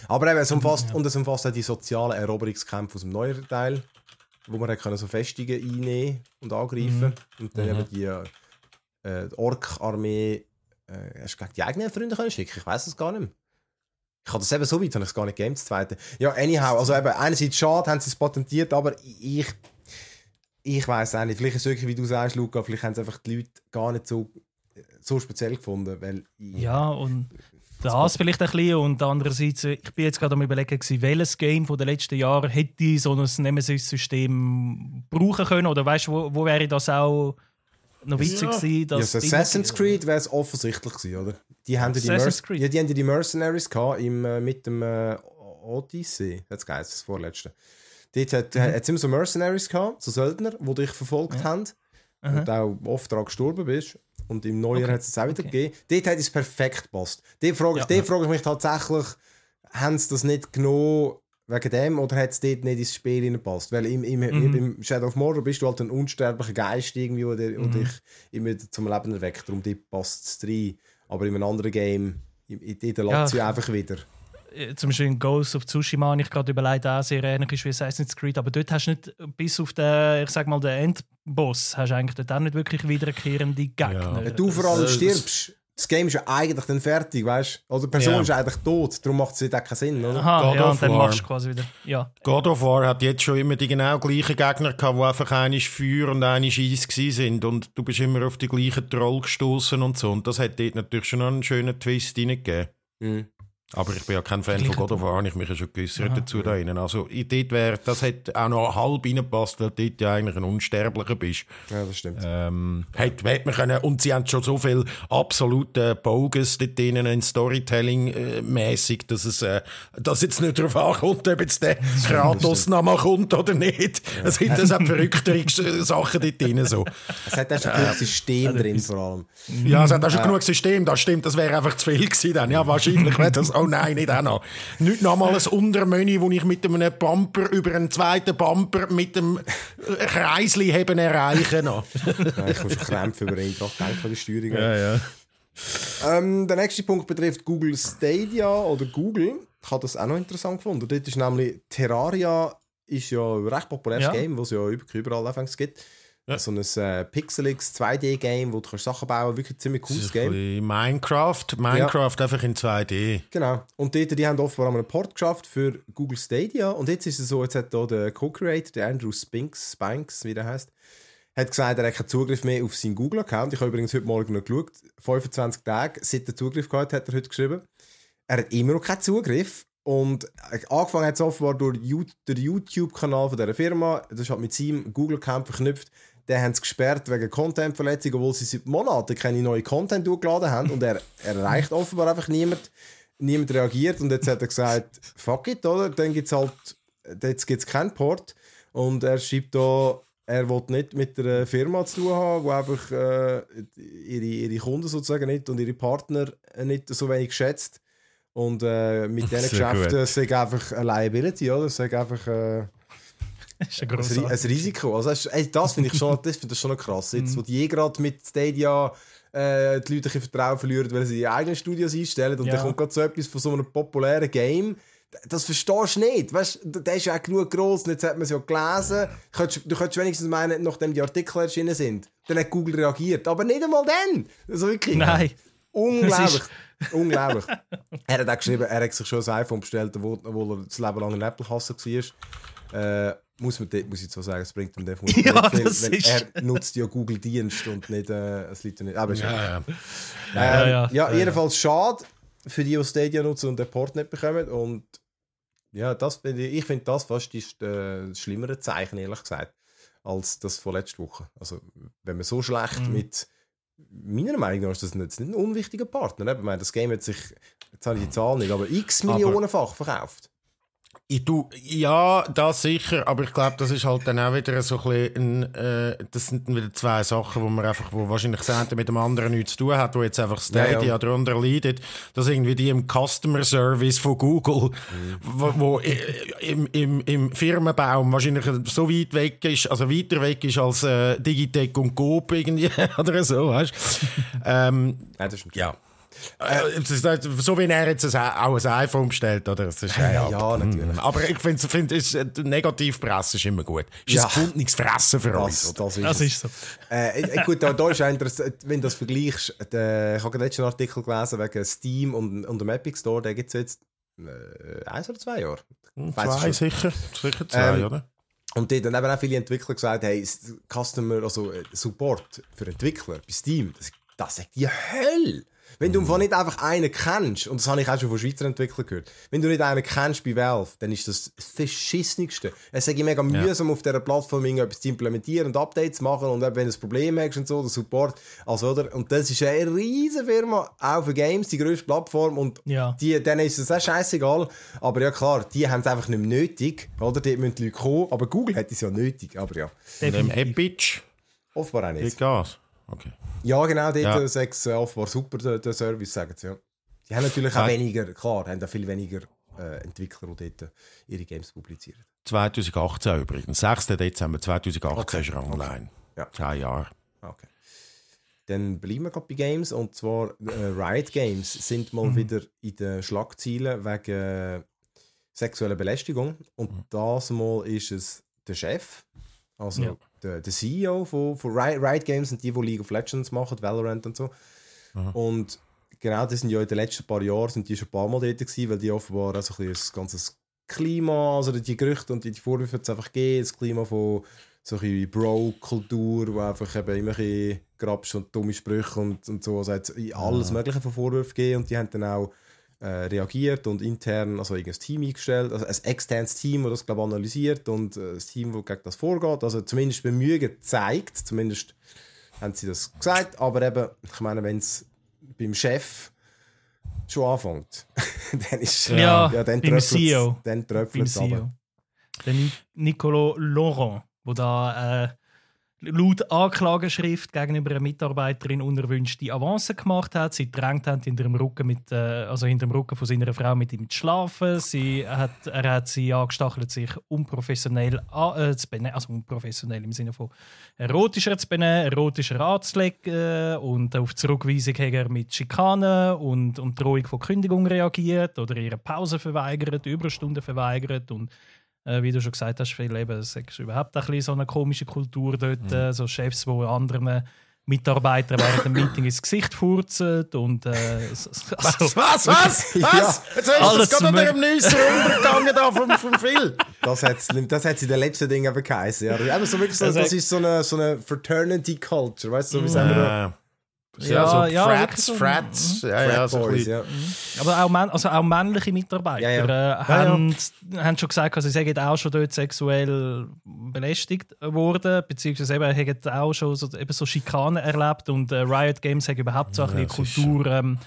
Aber eben, es umfasst, und es umfasst auch die sozialen Eroberungskämpfe aus dem neueren Teil, wo man können so Festungen einnehmen und angreifen Und dann Mhm. eben die, äh, die Ork-Armee äh, hast du gegen die eigenen Freunde können schicken Ich weiß es gar nicht mehr. Ich habe das eben so weit, habe ich es gar nicht gegeben, das zweite. Ja, anyhow, also eben, einerseits schade, haben sie es patentiert, aber ich, ich weiß auch nicht. Vielleicht ist es wirklich, wie du sagst, Luca, vielleicht haben es einfach die Leute gar nicht so, so speziell gefunden, weil Ja, und das vielleicht ein bisschen. Und andererseits, äh, ich bin jetzt gerade am überlegen, welches Game von den letzten Jahren hätte so ein Nemesis-System brauchen können. Oder weißt du, wo, wo wäre das auch noch witzig Ja. gewesen? Ja, Dass so Assassin's Creed wäre es offensichtlich gewesen, oder? Die haben ja die, Merc Creed. ja, die, haben ja die Mercenaries gehabt, im, äh, mit dem äh, Odyssey, das geheißen, das vorletzte. Dort hat Mhm. es immer so Mercenaries gehabt, so Söldner, die dich verfolgt haben Aha. und auch oft daran gestorben bist. Und im Neujahr Okay. hat es auch wieder Okay. gegeben. Dort hat es perfekt gepasst. Dort frage, ich, Ja. dort frage ich mich tatsächlich, haben sie das nicht genommen wegen dem oder hat es dort nicht ins Spiel hineingepasst? Weil im, im, Mhm. im Shadow of Mordor bist du halt ein unsterblicher Geist irgendwie, der, der Mhm. dich immer wieder zum Leben erweckt. Darum passt es rein. Aber in einem anderen Game, in, der Ja, lässt sie ich- einfach wieder. Äh, Zum Beispiel in Ghost of Tsushima habe ich gerade überlegt, auch sehr ähnlich ist wie Assassin's Creed. Aber dort hast du nicht, bis auf den, ich sag mal, den Endboss, hast du eigentlich dort auch nicht wirklich wiederkehrende Gegner. Ja. Wenn du vor allem Äh, stirbst, das Game ist ja eigentlich dann fertig, weißt du? Also die Person Ja. ist eigentlich tot, darum macht es nicht auch keinen Sinn, oder? Aha, God ja, of und dann War. machst du quasi wieder. Ja. God of War hat jetzt schon immer die genau gleichen Gegner gehabt, die einfach eine Feuer und eine Eis sind. Und du bist immer auf die gleichen Troll gestoßen und so. Und das hat dort natürlich schon noch einen schönen Twist reingegeben. Mhm. Aber ich bin ja kein Fan von God of War, ich mich ja schon geäussert dazu da innen. Also dort wär, das hat auch noch halb reingepasst, weil du dort ja eigentlich ein Unsterblicher bist. Ja, das stimmt. Ähm, hätte, hätte man können, und sie haben schon so viel absolute Bogus dort drinnen in Storytelling äh, dass es äh, dass jetzt nicht darauf ankommt, ob jetzt der Kratos noch mal kommt oder nicht. Es sind das auch verrücktere Sachen dort drin. So. Es hat auch schon genug System drin, vor allem. Ja, es hat auch schon genug System, das stimmt, das wäre einfach zu viel gewesen dann. Ja, wahrscheinlich wäre das, oh nein, nicht auch noch. Nicht noch mal ein Untermenü, wo ich mit einem Bumper über einen zweiten Bumper mit dem äh, Kreisli haben erreichen noch. Ja, ich muss schon Krämpfe über ihn gerade denken, von der Steuerung. ja. Ähm, der nächste Punkt betrifft Google Stadia oder Google. Ich habe das auch noch interessant gefunden. Dort ist nämlich Terraria ist ja ein recht populäres Ja. Game, was es ja über- überall anfangs gibt. Ja. So ein äh, Pixelix 2D-Game, wo du kannst Sachen bauen kannst. Wirklich ziemlich cooles Game. Minecraft, Minecraft einfach in 2D. Genau. Und dort, die haben offenbar einen Port geschafft für Google Stadia. Und jetzt ist es so, jetzt hat da der Co-Creator, der Andrew Spinks, Spinks, wie der heißt, hat gesagt, er hat keinen Zugriff mehr auf seinen Google-Account. Ich habe übrigens heute Morgen noch geschaut. 25 Tage, seit er Zugriff gehabt hat, hat er heute geschrieben. Er hat immer noch keinen Zugriff. Und angefangen hat es offenbar durch den YouTube-Kanal von dieser Firma. Das ist halt mit seinem Google-Account verknüpft. Den haben sie gesperrt wegen Content-Verletzung, obwohl sie seit Monaten keine neuen Content hochgeladen haben. Und er, er erreicht offenbar einfach niemand. Niemand reagiert. Und jetzt hat er gesagt, fuck it, oder? Dann gibt es halt, jetzt gibt's keinen Port. Und er schreibt da, er will nicht mit einer Firma zu tun haben, die einfach äh, ihre, ihre Kunden sozusagen nicht und ihre Partner nicht so wenig schätzt. Und äh, mit diesen Geschäften gut. sei einfach eine Liability, oder? Sei einfach äh, Das ist ein ein, Risiko. Also, das, ist- ey, das finde ich schon, das finde ich schon krass. Jetzt, wo die gerade mit Stadia äh, die Leute ein Vertrauen verlieren, weil sie ihre eigenen Studios einstellen und Ja. dann kommt gerade so etwas von so einem populären Game. Das verstehst du nicht. Weißt, der ist ja auch genug gross und jetzt hat man es ja gelesen. Du könntest, wenigstens meinen, nachdem die Artikel erschienen sind, dann hat Google reagiert. Aber nicht einmal dann. Also wirklich. Nein. Unglaublich. Unglaublich. er hat auch geschrieben, er hat sich schon ein iPhone bestellt, obwohl er das Leben lang ein Apple-Hasser war. Äh, muss, man, muss ich so sagen, es bringt ihm definitiv Ja, nicht viel, das weil er nutzt ja Google-Dienst und nicht, äh, es liegt ja nicht. Aber ja. Ja, ja. Ähm, Ja, ja, jedenfalls schade für die, die Stadia nutzen und den Port nicht bekommen. Und ja, das finde ich, ich finde das fast ist, äh, das schlimmere Zeichen, ehrlich gesagt, als das von letzter Woche. Also, wenn man so schlecht Mhm. mit. Meiner Meinung nach ist das jetzt nicht ein unwichtiger Partner. Ich meine, das Game hat sich, jetzt habe ich die Zahl nicht, aber x Millionenfach verkauft. Ich tu, ja, das sicher, aber ich glaube, das ist halt dann auch wieder so ein bisschen, ein, äh, das sind wieder zwei Sachen, wo man einfach, wo wahrscheinlich eine mit dem anderen nichts zu tun hat, wo jetzt einfach Stadia Ja, ja. darunter leidet, dass irgendwie die im Customer Service von Google, wo, wo i- im, im, im Firmenbaum wahrscheinlich so weit weg ist, also weiter weg ist als äh, Digitec und Coop irgendwie, oder so, weißt ähm, Ja, das ist ja. Äh, halt so wie er jetzt ein, auch ein iPhone bestellt, oder? Das ist, Ja, ja, natürlich. Aber ich finde, find, äh, Negativpresse ist immer gut. Ist Ja. ein gefundenes Fressen für uns. das, das ist Das ist so. Äh, äh, gut, da, da ist auch interessant, wenn du das vergleichst. Der, ich habe gerade letzten Artikel gelesen wegen Steam und, und dem Epic Store, der gibt es jetzt äh, eins oder zwei Jahre. Es Zwei sicher. Sicher zwei, Ähm, oder? Und dort haben eben auch viele Entwickler gesagt, hey, Customer, also äh, Support für Entwickler bei Steam, das, das ist die Hölle. Wenn du einfach nicht einfach einen kennst, und das habe ich auch schon von Schweizer Entwicklern gehört, wenn du nicht einen kennst bei Valve, dann ist das das Verschissenigste. Es ist mega mühsam, auf dieser Plattform irgendetwas zu implementieren und Updates zu machen und wenn du ein Problem hast und so, der Support, also, oder? Und das ist eine riesige Firma, auch für Games, die grösste Plattform und Ja. die, denen ist es auch scheißegal. Aber ja klar, die haben es einfach nicht mehr nötig. Oder? Dort müssen die Leute kommen. Aber Google hat es ja nötig. Aber ja, Definitiv. Epic offenbar auch nicht. Gas. Okay. Ja, genau, dort Ja. ja. sagt es äh, offenbar super, der, der Service, sagen sie. Ja. Die haben natürlich auch weniger, klar, haben auch viel weniger äh, Entwickler, die dort äh, ihre Games publizieren. 2018 übrigens. 6. Dezember 2018 Okay. ist er online. Ja. Zwei Jahre. Ah, Okay. Dann bleiben wir gerade bei Games. Und zwar äh, Riot Games sind mal wieder in den Schlagzeilen wegen äh, sexueller Belästigung. Und das mal ist es der Chef, also Ja. Der, der CEO von, von Riot, Riot Games und die, die League of Legends machen, Valorant und so. Und genau, die sind ja in den letzten paar Jahren sind die schon ein paar Mal dort gewesen, weil die offenbar auch so ein, bisschen das ganze Klima, also die Gerüchte und die Vorwürfe es einfach gegeben, das Klima von so ein bisschen Bro-Kultur, wo einfach eben immer ein Grabsch und dumme Sprüche und, und so, also hat alles Mögliche von Vorwürfen gegeben. Und die haben dann auch äh, reagiert und intern also ein Team eingestellt, also ein externes Team, das das glaube analysiert und äh, ein Team, das gegen das vorgeht, also zumindest Bemühungen zeigt, zumindest haben sie das gesagt, aber eben, ich meine, wenn es beim Chef schon anfängt, dann ist Ja, ja dann. Dann tröpfelt es aber. CEO. Der Ni- Nicolo Laurent, wo da äh, laut Anklageschrift gegenüber einer Mitarbeiterin unerwünschte Avancen gemacht hat. Sie drängt hat hinter dem Rücken mit, äh, also hinter dem Rücken von seiner Frau mit ihm zu schlafen. Sie hat, er hat sie angestachelt, sich unprofessionell äh, zu benehmen, also unprofessionell im Sinne von erotischer zu benehmen, erotischer anzulegen äh, und auf Zurückweisung hat er mit Schikane und, und Drohung von Kündigung reagiert oder ihre Pause verweigert, Überstunden verweigert und äh, wie du schon gesagt hast, viel eben, es ist überhaupt ein bisschen so eine komische Kultur dort, äh, so Chefs, die anderen Mitarbeitern während dem Meeting ins Gesicht furzen und äh, also, Was, was, was? Ja. Jetzt ist Alles das gerade unter dem Nüsser untergegangen da vom, vom Phil. Das hat das hat's in den letzten Dingen eben geheißen. Ja. So wirklich so, Also- das ist so eine, so eine Fraternity-Culture, weißt du, so wie sagen wir Ja, Ja, ja, so ja, Frats, so. Frats. Ja, Frat ja, so Boys, ja. aber auch, män- also auch männliche Mitarbeiter Ja, ja. Äh, Ja, haben, haben schon gesagt, also sie sind auch schon dort sexuell belästigt worden, beziehungsweise eben haben auch schon so, eben so Schikanen erlebt und äh, Riot Games haben überhaupt so eine Ja, Kultur, ähm,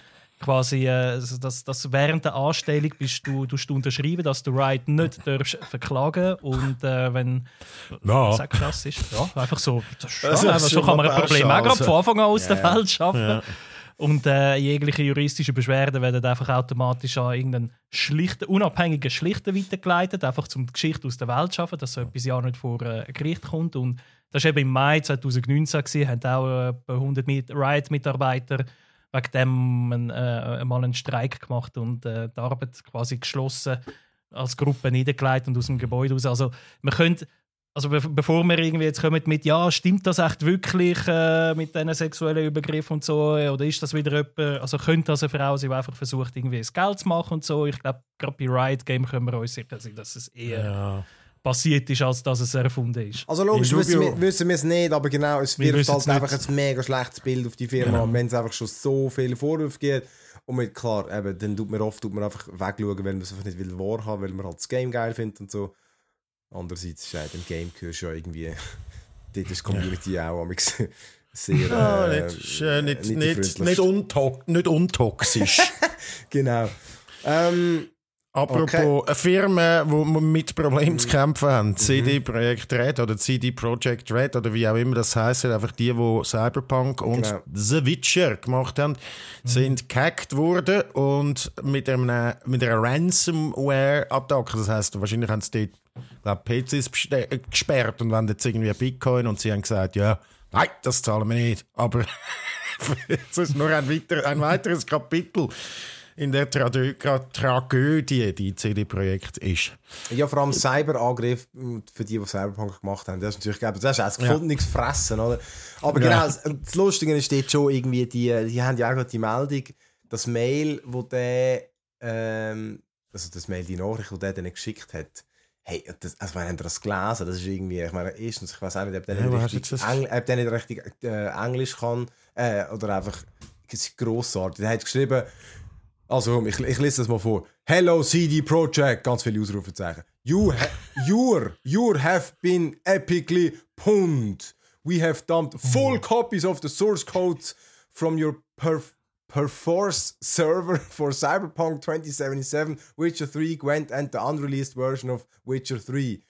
quasi, äh, also dass, dass während der Anstellung bist du, du unterschreiben, dass du Riot nicht darfst verklagen und äh, wenn Ja. du das ist ja einfach so, das ist, ja, Das ist einfach, so schon kann man ein Problem auch gerade von Anfang an aus der Ja. Welt schaffen. Ja. Und äh, jegliche juristische Beschwerden werden einfach automatisch an irgendeinen schlichten, unabhängigen Schlichter weitergeleitet, einfach um die Geschichte aus der Welt zu schaffen, dass so etwas ja nicht vor äh, ein Gericht kommt. Und das war eben im Mai 2019, gewesen, haben auch äh, etwa 100 Mit- Riot-Mitarbeiter wegen dem einen, äh, mal einen Streik gemacht und äh, die Arbeit quasi geschlossen als Gruppe niedergelegt und aus dem Gebäude raus. Also man könnte also be bevor wir irgendwie jetzt kommen mit ja, stimmt das echt wirklich äh, mit diesen sexuellen Übergriffen und so oder ist das wieder jemand, also könnte das eine Frau sein, die einfach versucht irgendwie das Geld zu machen und so. Ich glaube, gerade bei Riot Game können wir uns sicher sein, dass es eher Ja. Passiert ist, als dass es erfunden ist. Also logisch wissen wir, wissen wir es nicht, aber genau, es Wir wirft wissen halt einfach nicht. ein mega schlechtes Bild auf die Firma, Genau. wenn es einfach schon so viele Vorwürfe gibt. Und mit, klar, eben, dann tut man oft tut man einfach wegschauen, weil man es einfach nicht will wahrhaben, weil man halt das Game geil findet und so. Andererseits ist ja im Game gehörst ja irgendwie, dort ist die Community auch amix sehr Ja, äh, nicht, äh, nicht, nicht, nicht, nicht untoxisch. Genau. Ähm, Apropos eine Firma, die mit Problemen zu kämpfen Mhm. haben, CD Projekt Red oder CD Projekt Red oder wie auch immer das heisst, einfach die, die Cyberpunk und Genau. The Witcher gemacht haben, sind gehackt worden und mit, einem, mit einer Ransomware-Attacke, das heisst, wahrscheinlich haben sie dort glaub, PCs äh, gesperrt und wenn jetzt irgendwie Bitcoin und sie haben gesagt, ja, nein, das zahlen wir nicht, aber es ist nur ein, weiter, ein weiteres Kapitel in der Tragö Tragödie, die CD Projekt ist. Ja, vor allem Cyberangriff mm, für die, die Cyberpunk gemacht haben. Das ist natürlich, glaube ich, das ist auch ein gefundenes Fressen, oder? Aber genau, Ja. das, das Lustige ist dort schon irgendwie, die, die haben ja auch die Meldung, das Mail, wo der, ähm, also das Mail, die Nachricht, die der denen geschickt hat, hey, das, also, wenn ihr das gelesen, das ist irgendwie, ich meine, erstens, ich weiß auch nicht, ob der Ja, nicht richtig? Engl ob der nicht richtig äh, Englisch kann, äh, oder einfach, grossartig. Der hat geschrieben, also, ich, ich lese das mal vor. Hello CD Projekt, ganz viele Ausrufezeichen. You, ha your, your have been epically pumped. We have dumped full copies of the source codes from your perf Perforce server for Cyberpunk 2077, Witcher 3, Gwent, and the unreleased version of Witcher 3.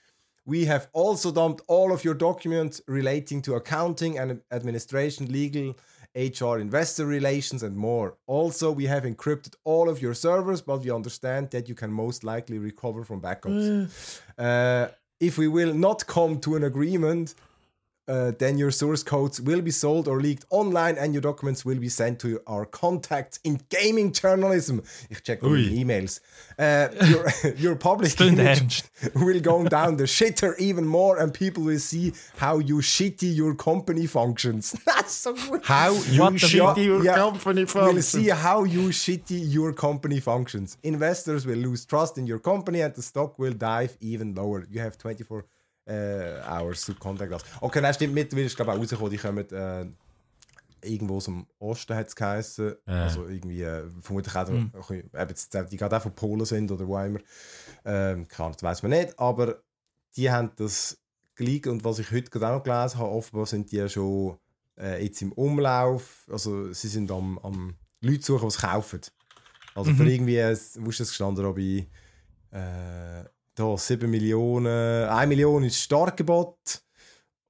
We have also dumped all of your documents relating to accounting and administration, legal, HR, investor relations, and more. Also, we have encrypted all of your servers, but we understand that you can most likely recover from backups. Uh, if we will not come to an agreement uh, then your source codes will be sold or leaked online and your documents will be sent to our contacts in gaming journalism. Ich check meine E-Mails. Uh, your, your public image will go down the shitter even more and people will see how you shitty your company functions. That's so good. How you What shitty your Yeah, company We'll see how you shitty your company functions. Investors will lose trust in your company and the stock will dive even lower. You have 24 uh, hours to contact us. Okay, das stimmt mittlerweile, ist glaube ich auch rausgekommen, die kommen äh, irgendwo aus dem Osten, hat es geheißen. Also irgendwie, äh, vermutlich auch, Mhm. jetzt, die gerade auch von Polen sind oder wo auch immer. Ähm, Ahnung, das weiß man nicht, aber die haben das geleakt und was ich heute gerade auch noch gelesen habe, offenbar sind die ja schon äh, jetzt im Umlauf, also sie sind am, am Leute suchen, die es kaufen. Also für irgendwie, äh, wo ist das gestanden, Robby? Äh, da 7 Millionen, 1 Million ist Startgebot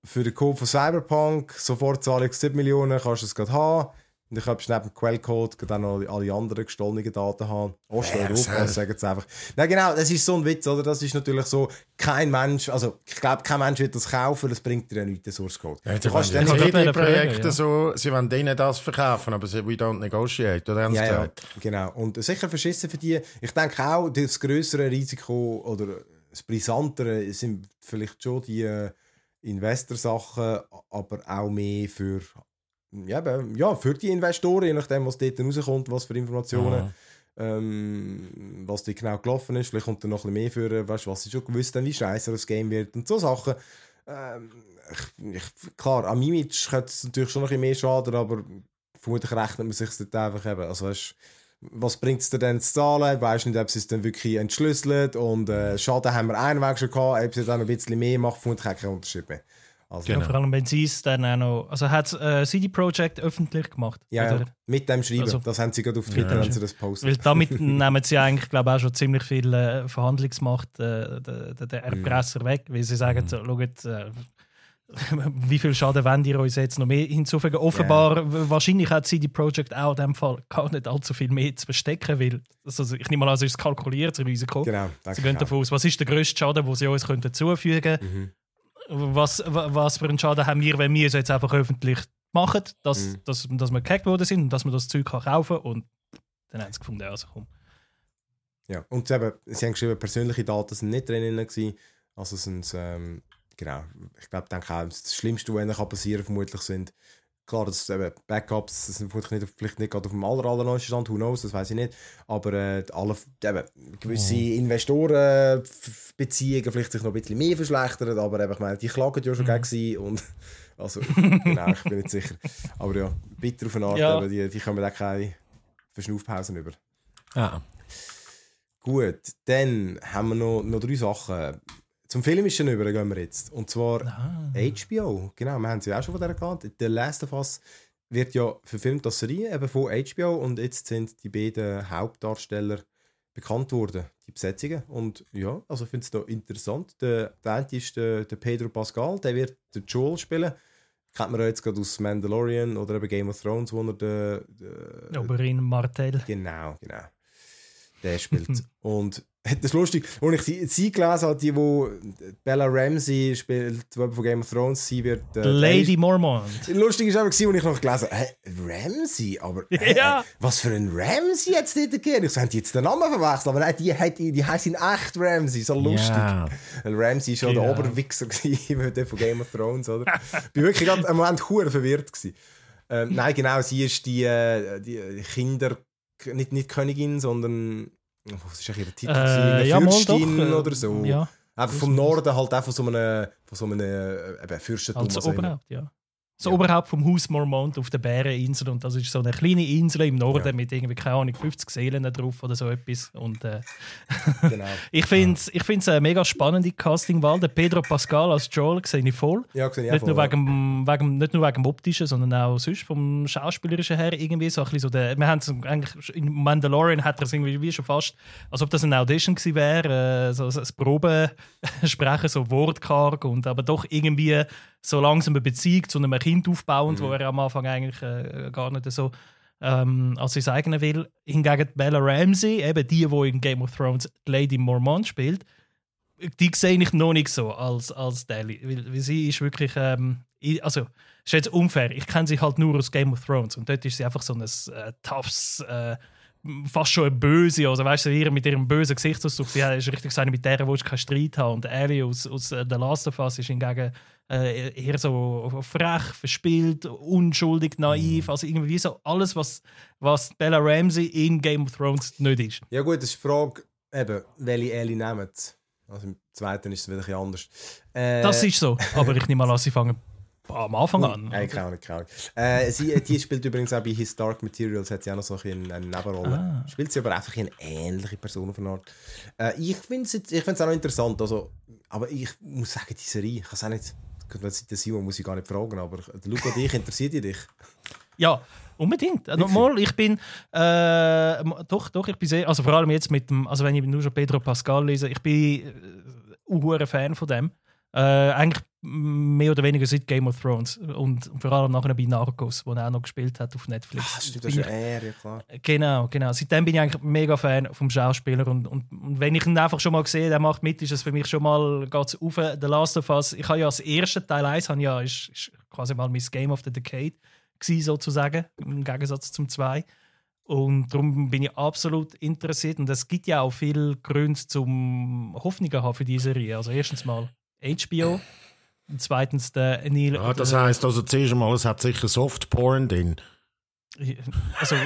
für den Code von Cyberpunk, sofort zahle ich 7 Millionen, kannst du es gerade haben. Und ich habe neben dem Quellcode auch noch alle anderen gestohlenen Daten haben. Osteuropa, sagen sie einfach. Nein, genau, das ist so ein Witz, oder? Das ist natürlich so, kein Mensch, also ich glaube, kein Mensch wird das kaufen, das bringt dir ja nichts, den Source Code. Ja, Du du kannst dann ja nicht- gerade Projekte ja. so, sie wollen denen das verkaufen, aber sie we don't negotiate, oder Ja, ja, genau. Und sicher verschissen für die. Ich denke auch, das größere Risiko oder das brisantere sind vielleicht schon die äh, Investor-Sachen, aber auch mehr für, ja, ja, für die Investoren, je nachdem, was dort rauskommt, was für Informationen. Ähm, was da genau gelaufen ist, vielleicht kommt da noch ein bisschen mehr für, äh, weißt, was sie schon gewusst haben, wie scheiße das Game wird und so Sachen. Ähm, ich, ich, klar, am Image könnte es natürlich schon noch ein bisschen mehr schaden, aber vermutlich rechnet man sich dort einfach eben. Also, weißt, was bringt es dir denn zu zahlen? Weißt nicht, ob sie es dann wirklich entschlüsselt und äh, Schaden haben wir einen Weg schon gehabt, ob sie dann noch ein bisschen mehr macht, vermutlich keinen Unterschied mehr. Also, Genau. Ja, vor allem, wenn sie es dann auch noch. Also hat äh, CD Projekt öffentlich gemacht. ja, ja, mit dem Schreiben, Also- das haben sie gerade auf Twitter, Ja. haben sie das postet. Weil damit nehmen sie eigentlich, glaube ich, auch schon ziemlich viel äh, Verhandlungsmacht äh, der, Mhm. Erpresser weg, weil sie sagen, so, schaut, äh, wie viel Schaden wollt ihr uns jetzt noch mehr hinzufügen? Offenbar, w- wahrscheinlich hat CD Projekt auch in dem Fall gar nicht allzu viel mehr zu verstecken, weil also ich nehme mal an, es ist kalkuliertes Risiko. Genau, Sie gehen davon aus, was ist der grösste Schaden, den sie uns könnten zufügen Mhm. Was, wa- was für einen Schaden haben wir, wenn wir es jetzt einfach öffentlich machen, dass, Mhm. dass, dass wir gehackt worden sind und dass man das Zeug kann kaufen kann. Und dann haben sie gefunden, also komm. Ja, und sie, eben, sie haben geschrieben, persönliche Daten sind nicht drin gewesen. Also sind ähm, genau, ich glaube, denke auch, das Schlimmste, was ihnen kann passieren vermutlich sind, klar, dass eben Backups, das sind vermutlich nicht, vielleicht nicht gerade auf dem aller, allerneuesten Stand, who knows, das weiß ich nicht, aber äh, alle, eben, gewisse Investorenbeziehungen vielleicht sich noch ein bisschen mehr verschlechtert, aber eben, ich meine, die klagen ja schon gegen sie und also, genau, ich bin nicht sicher. Aber ja, bitter auf eine Art, Ja. aber die, die kommen auch keine Verschnaufpausen über. Ah. Gut, dann haben wir noch, noch drei Sachen. Zum Filmischen über gehen wir jetzt. Und zwar Ah. HBO. Genau, wir haben sie auch schon von der gehabt. The Last of Us wird ja verfilmt als Serie eben von HBO und jetzt sind die beiden Hauptdarsteller bekannt worden, die Besetzungen. Und ja, also ich finde es da interessant. Der, der eine ist der, der Pedro Pascal, der wird den Joel spielen. Kennt man ja jetzt gerade aus Mandalorian oder eben Game of Thrones, wo er den, den, Oberin Martell. Genau, genau. Der spielt. und das ist lustig, als ich sie, sie gelesen habe, die, wo Bella Ramsey spielt, die von Game of Thrones, sie wird. äh, Lady Mormont. Lustig ist aber, als ich noch gelesen habe, hä, Ramsey? Aber hä, Ja. was für ein Ramsey jetzt dort gegeben? Ich die jetzt den Namen verwechselt, aber nein, die, hat- die heißt in echt Ramsey, so lustig. Ja. Ramsey war ja der Ja. Oberwichser gewesen, von Game of Thrones, oder? Ich bin wirklich gerade einen Moment verwirrt gewesen. Ähm, nein, genau, sie ist die, äh, die Kinder, nicht, nicht Königin, sondern was ist eigentlich ihr Titel? Äh, ja, mal Fürstin doch. äh, oder so. Ja, Einfach vom Norden halt auch von so einem, von so einem äh, Fürstentum. als was auch immer. Oberhaupt, ja. Das Ja. Oberhaupt vom Haus Mormont auf der Bäreninsel. Und das ist so eine kleine Insel im Norden Ja. mit irgendwie, keine Ahnung, 50 Seelen drauf oder so etwas. Und äh, Genau. ich finde es ich find's eine mega spannende Castingwahl. Der Pedro Pascal als Joel sehe ich voll. Ja, sehe ich Nicht auch nur, voll, wegen, wegen, nicht nur wegen dem optischen, sondern auch sonst vom schauspielerischen her irgendwie so ein bisschen so der, wir haben eigentlich in Mandalorian hat er es irgendwie wie schon fast, als ob das eine Audition gewesen wäre, äh, so so ein Probesprechen, so wortkarg und aber doch irgendwie so langsam eine Beziehung zu einem Kind aufbauend, Mhm. wo er am Anfang eigentlich äh, gar nicht so ähm, als sein eigener will. Hingegen Bella Ramsey, eben die, die in Game of Thrones Lady Mormont spielt, die sehe ich noch nicht so als, als Daly. Weil, weil sie ist wirklich ähm, ich, also, ist jetzt unfair. Ich kenne sie halt nur aus Game of Thrones und dort ist sie einfach so ein äh, toughes, äh, fast schon eine Böse. Also, weißt du, ihr mit ihrem bösen Gesichtsausdruck, sie ist richtig so eine, mit der willst du keinen Streit haben. Und Ellie aus, aus äh, The Last of Us ist hingegen äh, eher so frech, verspielt, unschuldig, naiv. Also, irgendwie so alles, was, was Bella Ramsey in Game of Thrones nicht ist. Ja, gut, das ist die Frage, eben, welche Ellie nehmen. Also im zweiten ist es wieder ein bisschen anders. Äh, Das ist so. Aber ich nehme mal an, sie fangen am Anfang an. Nein, keine Ahnung, keine Ahnung. Äh, sie, die spielt übrigens auch bei His Dark Materials, hat sie auch noch so ein eine Nebenrolle. Ah. Spielt sie aber einfach eine ähnliche Person auf eine Art. Äh, ich finde es ich find's auch noch interessant, also, aber ich muss sagen, die Serie, ich kann es auch nicht, seit der Simon muss ich gar nicht fragen, aber Luca, dich interessiert dich? Ja, unbedingt. Äh, Nochmal, ich bin äh, doch, doch, ich bin sehr, also vor allem jetzt mit dem, also wenn ich nur schon Pedro Pascal lese, ich bin äh, ein Fan von dem. Äh, eigentlich mehr oder weniger seit Game of Thrones und vor allem nachher bei Narcos, wo er auch noch gespielt hat auf Netflix. Ah, stimmt, das ist er, ja klar. Genau, genau. Seitdem bin ich eigentlich mega Fan vom Schauspieler und, und, und wenn ich ihn einfach schon mal sehe, der macht mit, ist es für mich schon mal geht's auf The Last of Us. Ich habe ja das erste Teil 1 habe ja, ist, ist quasi mal mein Game of the Decade gewesen, sozusagen, im Gegensatz zum 2. Und darum bin ich absolut interessiert und es gibt ja auch viele Gründe zum Hoffnungen haben für diese Serie. Also erstens mal HBO und zweitens der Neil... Ja, das der- heisst also zuerst einmal, es hat sicher Softporn drin. Also,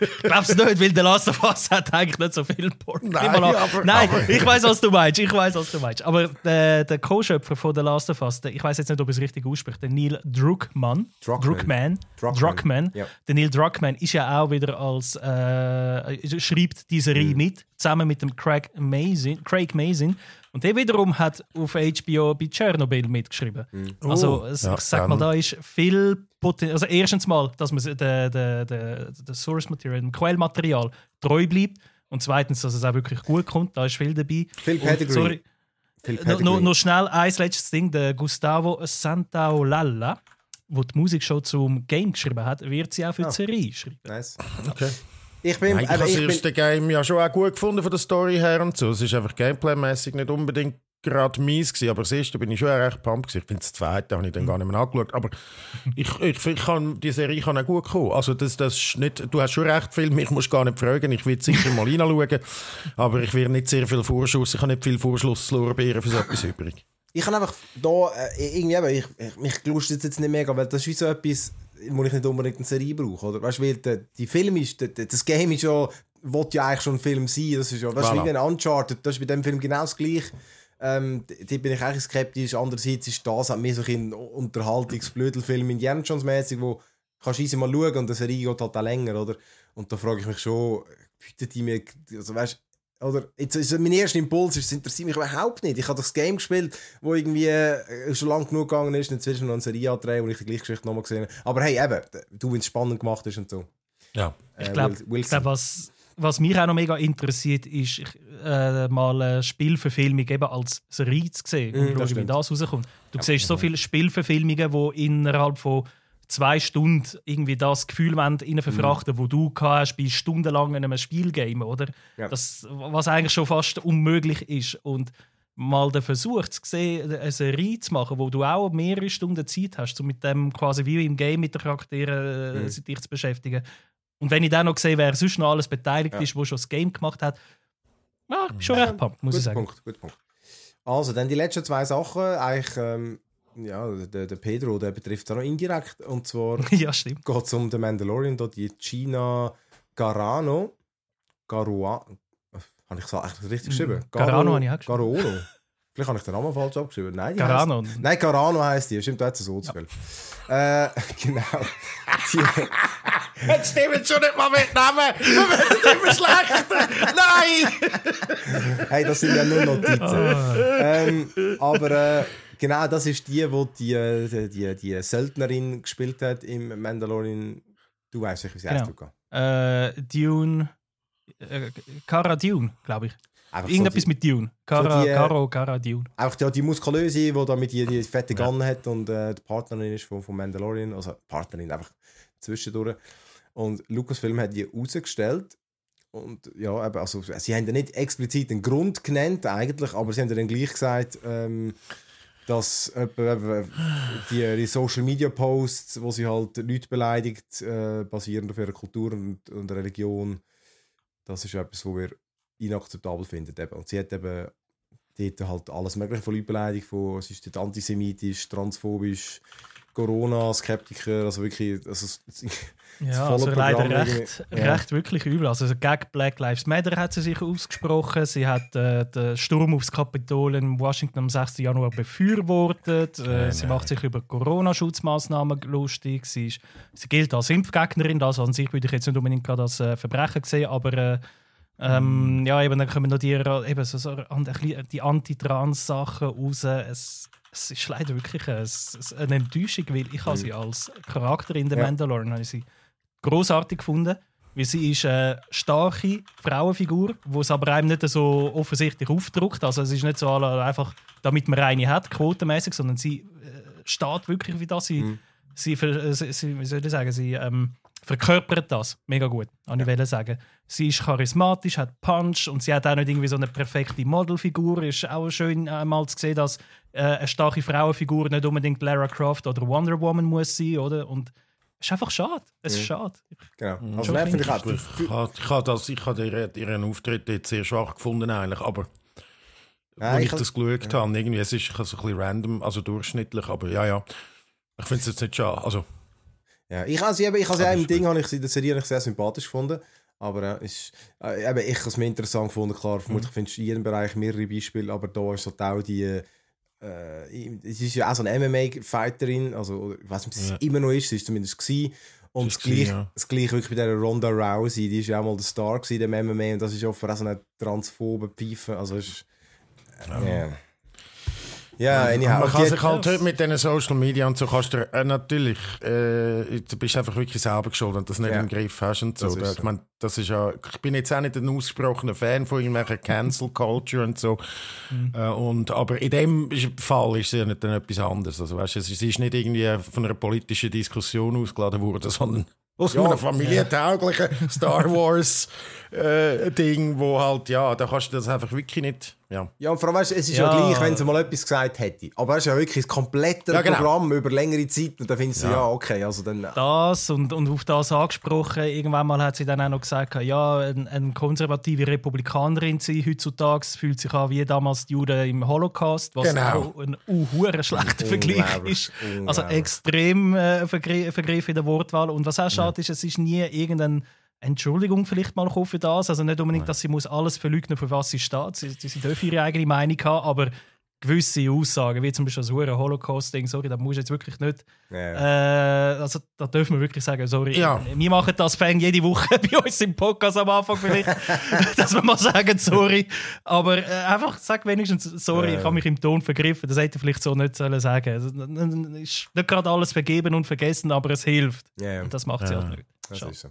ich glaube es nicht, weil der Last of Us hat eigentlich nicht so viel Porn. Nein, mal aber- Nein aber- ich weiß, was du meinst. Ich weiß, was du meinst. Aber der, der Co-Schöpfer von The Last of Us, der, ich weiß jetzt nicht, ob er es richtig ausspricht, der Neil Druckmann. Druckmann. Druckmann. Druckmann, ja. Der Neil Druckmann ist ja auch wieder als äh, schreibt die Serie Mhm. mit, zusammen mit dem Craig Mazin. Craig Mazin. Und der wiederum hat auf HBO bei Tschernobyl mitgeschrieben. Mhm. Also, Oh, es, ja, ich sag mal, dann- da ist viel Potenzial. Also, erstens mal, dass man der de, de, de, de Source Material, dem Quellmaterial treu bleibt. Und zweitens, dass es auch wirklich gut kommt. Da ist viel dabei. Viel Pedigree. noch, noch, noch schnell ein letztes Ding. Der Gustavo Santaolalla, der die Musik schon zum Game geschrieben hat, wird sie auch für die Ah. Serie schreiben. Nice. Okay. Ich bin, Nein, ich habe das bin, erste Game ja schon auch gut gefunden von der Story her und so. Es ist einfach gameplaymäßig nicht unbedingt gerade mies gewesen, aber das erste bin ich schon recht pumped gewesen. Ich finde das zweite habe ich dann gar nicht mehr angeschaut, aber ich, ich, ich kann, die Serie kann auch gut kommen. Also das, das ist nicht, du hast schon recht viel, mich musst gar nicht fragen, ich will sicher mal reinschauen, aber ich werde nicht sehr viel Vorschuss, ich habe nicht viel Vorschlusslorbeeren für so etwas übrig. ich kann einfach da äh, irgendwie eben, ich, ich, mich gelustet jetzt nicht mega, weil das ist wie so etwas, wo ich nicht unbedingt eine Serie brauche, oder? Weißt du, weil der, die Film ist, der, das Game ist ja, will ja eigentlich schon ein Film sein, das ist ja, ist Voilà. wie ein Uncharted, das ist bei dem Film genau das gleiche. Ähm, da bin ich eigentlich skeptisch. Andererseits ist das halt mehr so ein Unterhaltungsblödelfilm Indiana Jones mäßig, wo kannst du easy mal schauen und die Serie geht halt auch länger, oder? Und da frage ich mich schon, bietet die mir, also weißt oder jetzt ist mein erster Impuls, ist, es interessiert mich überhaupt nicht. Ich habe das Game gespielt, wo irgendwie äh, schon lang genug gegangen ist, und jetzt willst du noch eine Serie andrehen, wo ich die gleiche Geschichte nochmal gesehen habe. Aber hey, eben, du, wenn es spannend gemacht ist und so. Ja. Ich Äh, glaube, Wil- Wilson. glaub, was, was mich auch noch mega interessiert, ist ich, äh, mal eine Spielverfilmung eben als Serie zu sehen Mhm, und das schauen, wie das rauskommt. Du siehst so viele Spielverfilmungen, die innerhalb von zwei Stunden irgendwie das Gefühl rein verfrachten, wo du hast bei stundenlang in einem Spielgame, oder? Ja. Das, was eigentlich schon fast unmöglich ist. Und mal den Versuch zu sehen, eine Serie zu machen, wo du auch mehrere Stunden Zeit hast, um mit dem quasi wie im Game mit den Charakteren äh, Mhm. sich zu beschäftigen. Und wenn ich dann noch sehe, wer sonst noch alles beteiligt Ja. ist, wo schon das Game gemacht hat, ja, ich bin schon recht pumped, muss ich Guter sagen. Punkt, guter Punkt. Also, dann die letzten zwei Sachen. Eigentlich, ähm, ja, der, der Pedro, der betrifft auch noch indirekt. Und zwar ja, geht es um den Mandalorian, da die Gina Garano. Garua. Habe ich das eigentlich richtig geschrieben? Mm, Garano habe ich auch geschrieben. Garono. Vielleicht habe ich den Namen falsch abgeschrieben. Nein, Garano. Heisst, nein, Garano heisst die. Stimmt, da hat es so zu viel. Äh, genau. Jetzt stimmt schon nicht mal mit Namen, wir werden immer schlechter. Nein! hey, das sind ja nur Notizen. ähm, aber äh, genau, das ist die, wo die, äh, die, die Söldnerin gespielt hat im Mandalorian. Du weißt wie sie heißt, Genau. Äh, Dune. Äh, Cara Dune, glaube ich. Einfach Irgendetwas so die, mit Dune. Cara, die, äh, Caro, Cara Dune. Einfach ja, die muskulöse, die da mit die, die fette Gun hat und äh, die Partnerin ist von, von Mandalorian. Also Partnerin einfach zwischendurch. Und Lucasfilm hat die rausgestellt. Und ja, also, sie haben ja nicht explizit einen Grund genannt, eigentlich, aber sie haben ja dann gleich gesagt, ähm, dass etwa, die, die Social Media Posts, wo sie halt Leute beleidigt, äh, basierend auf ihrer Kultur und, und Religion, das ist etwas, was wir inakzeptabel finden. Eben. Und sie hat eben dort halt alles Mögliche von Leuten beleidigt, von, es ist antisemitisch, transphobisch, Corona-Skeptiker, also wirklich, also, ja, also leider recht, ja. recht wirklich übel. Also gegen Black Lives Matter hat sie sich ausgesprochen. Sie hat äh, den Sturm aufs Kapitol in Washington am 6. Januar befürwortet. Äh, sie macht sich über Corona-Schutzmaßnahmen lustig. Sie, ist, sie gilt als Impfgegnerin. Das an sich würde ich jetzt nicht unbedingt gerade als äh, Verbrechen sehen, aber äh, ähm, mm. ja, eben, dann kommen noch die, eben so, so, die Anti-Trans-Sachen raus. Es, es ist leider wirklich eine, eine Enttäuschung, weil ich habe sie mm. als Charakter in The ja. Mandalorian habe sie großartig gefunden. Weil sie ist eine starke Frauenfigur, die es aber einem nicht so offensichtlich aufdruckt. Also es ist nicht so einfach, damit man eine hat, quotenmäßig, sondern sie äh, steht wirklich wie das. Sie, mhm. sie, äh, sie, wie soll ich sagen, sie ähm, verkörpert das mega gut, kann ja. ich sagen. Sie ist charismatisch, hat Punch und sie hat auch nicht irgendwie so eine perfekte Modelfigur. Ist auch schön einmal zu sehen, dass äh, eine starke Frauenfigur nicht unbedingt Lara Croft oder Wonder Woman muss sein, oder? Und ist einfach schade. Es ist schade. Genau. Mhm. Also, ich, ich, habe, ich, habe das, ich habe ihren, ihren Auftritt jetzt sehr schwach gefunden, eigentlich. Aber ja, als ich, ich das geschaut ja. habe, irgendwie, es ist so ein bisschen random, also durchschnittlich, aber ja, ja. Ich finde es jetzt nicht schade. Also, ja, ich habe sie eben, ich habe sie im Ding, habe ich sie, das Serie sehr sympathisch gefunden. Aber äh, ist, äh, eben, ich habe es mir interessant gefunden. Klar, vermutlich mhm. findest du in jedem Bereich mehrere Beispiele, aber da ist halt auch die äh, sie ist ja auch so eine MMA-Fighterin, also ich weiß nicht, ob sie ja. immer noch ist, sie ist zumindest gewesen. Und das, gleich, ja. das gleiche wirklich bei der Ronda Rousey, die ist ja auch mal der Star gewesen, dem MMA, und das ist auch für so eine transphobe Pfeife, also ist, ja. Yeah. Ja, anyhow. Man kann sich halt heute mit diesen Social Media und so kannst du äh, natürlich, äh, du bist einfach wirklich selber geschuldet und das nicht ja. im Griff hast und so. Das ich meine, das ist ja, ich bin jetzt auch nicht ein ausgesprochener Fan von irgendwelcher Cancel Culture und so. Mhm. Äh, und, aber in dem Fall ist es ja nicht dann etwas anderes. Also, weißt, es ist nicht irgendwie von einer politischen Diskussion ausgeladen worden, sondern aus ja, einem familientauglichen ja. Star Wars äh, Ding, wo halt, ja, da kannst du das einfach wirklich nicht. Ja, ja und vor allem, weißt, es ist ja, ja gleich, wenn sie mal etwas gesagt hätte. Aber es ist ja wirklich ein komplettes ja, genau. Programm über längere Zeit und dann findest du, ja. ja, okay, also dann... Das und, und auf das angesprochen, irgendwann mal hat sie dann auch noch gesagt, ja, eine ein konservative Republikanerin sein heutzutage fühlt sich an wie damals die Juden im Holocaust, was genau. auch ein uh, schlechter Vergleich ist. Also extrem äh, Vergriff in der Wortwahl. Und was auch schade ist, es ist nie irgendein Entschuldigung vielleicht mal für das. Also nicht unbedingt, dass sie muss alles verleugnen, für was sie steht. Sie, sie, dürfen ihre eigene Meinung haben, aber gewisse Aussagen, wie zum Beispiel das hure Holocaust-Ding, sorry, da muss jetzt wirklich nicht. Ja. Äh, also da dürfen wir wirklich sagen, sorry, ja. wir machen das Fang jede Woche bei uns im Podcast am Anfang vielleicht, dass wir mal sagen, sorry. Aber äh, einfach sag wenigstens, sorry, ja. ich habe mich im Ton vergriffen. Das hätte ich vielleicht so nicht sollen sagen. Also, ist nicht gerade alles vergeben und vergessen, aber es hilft. Und das macht sie halt nicht. Das ist so.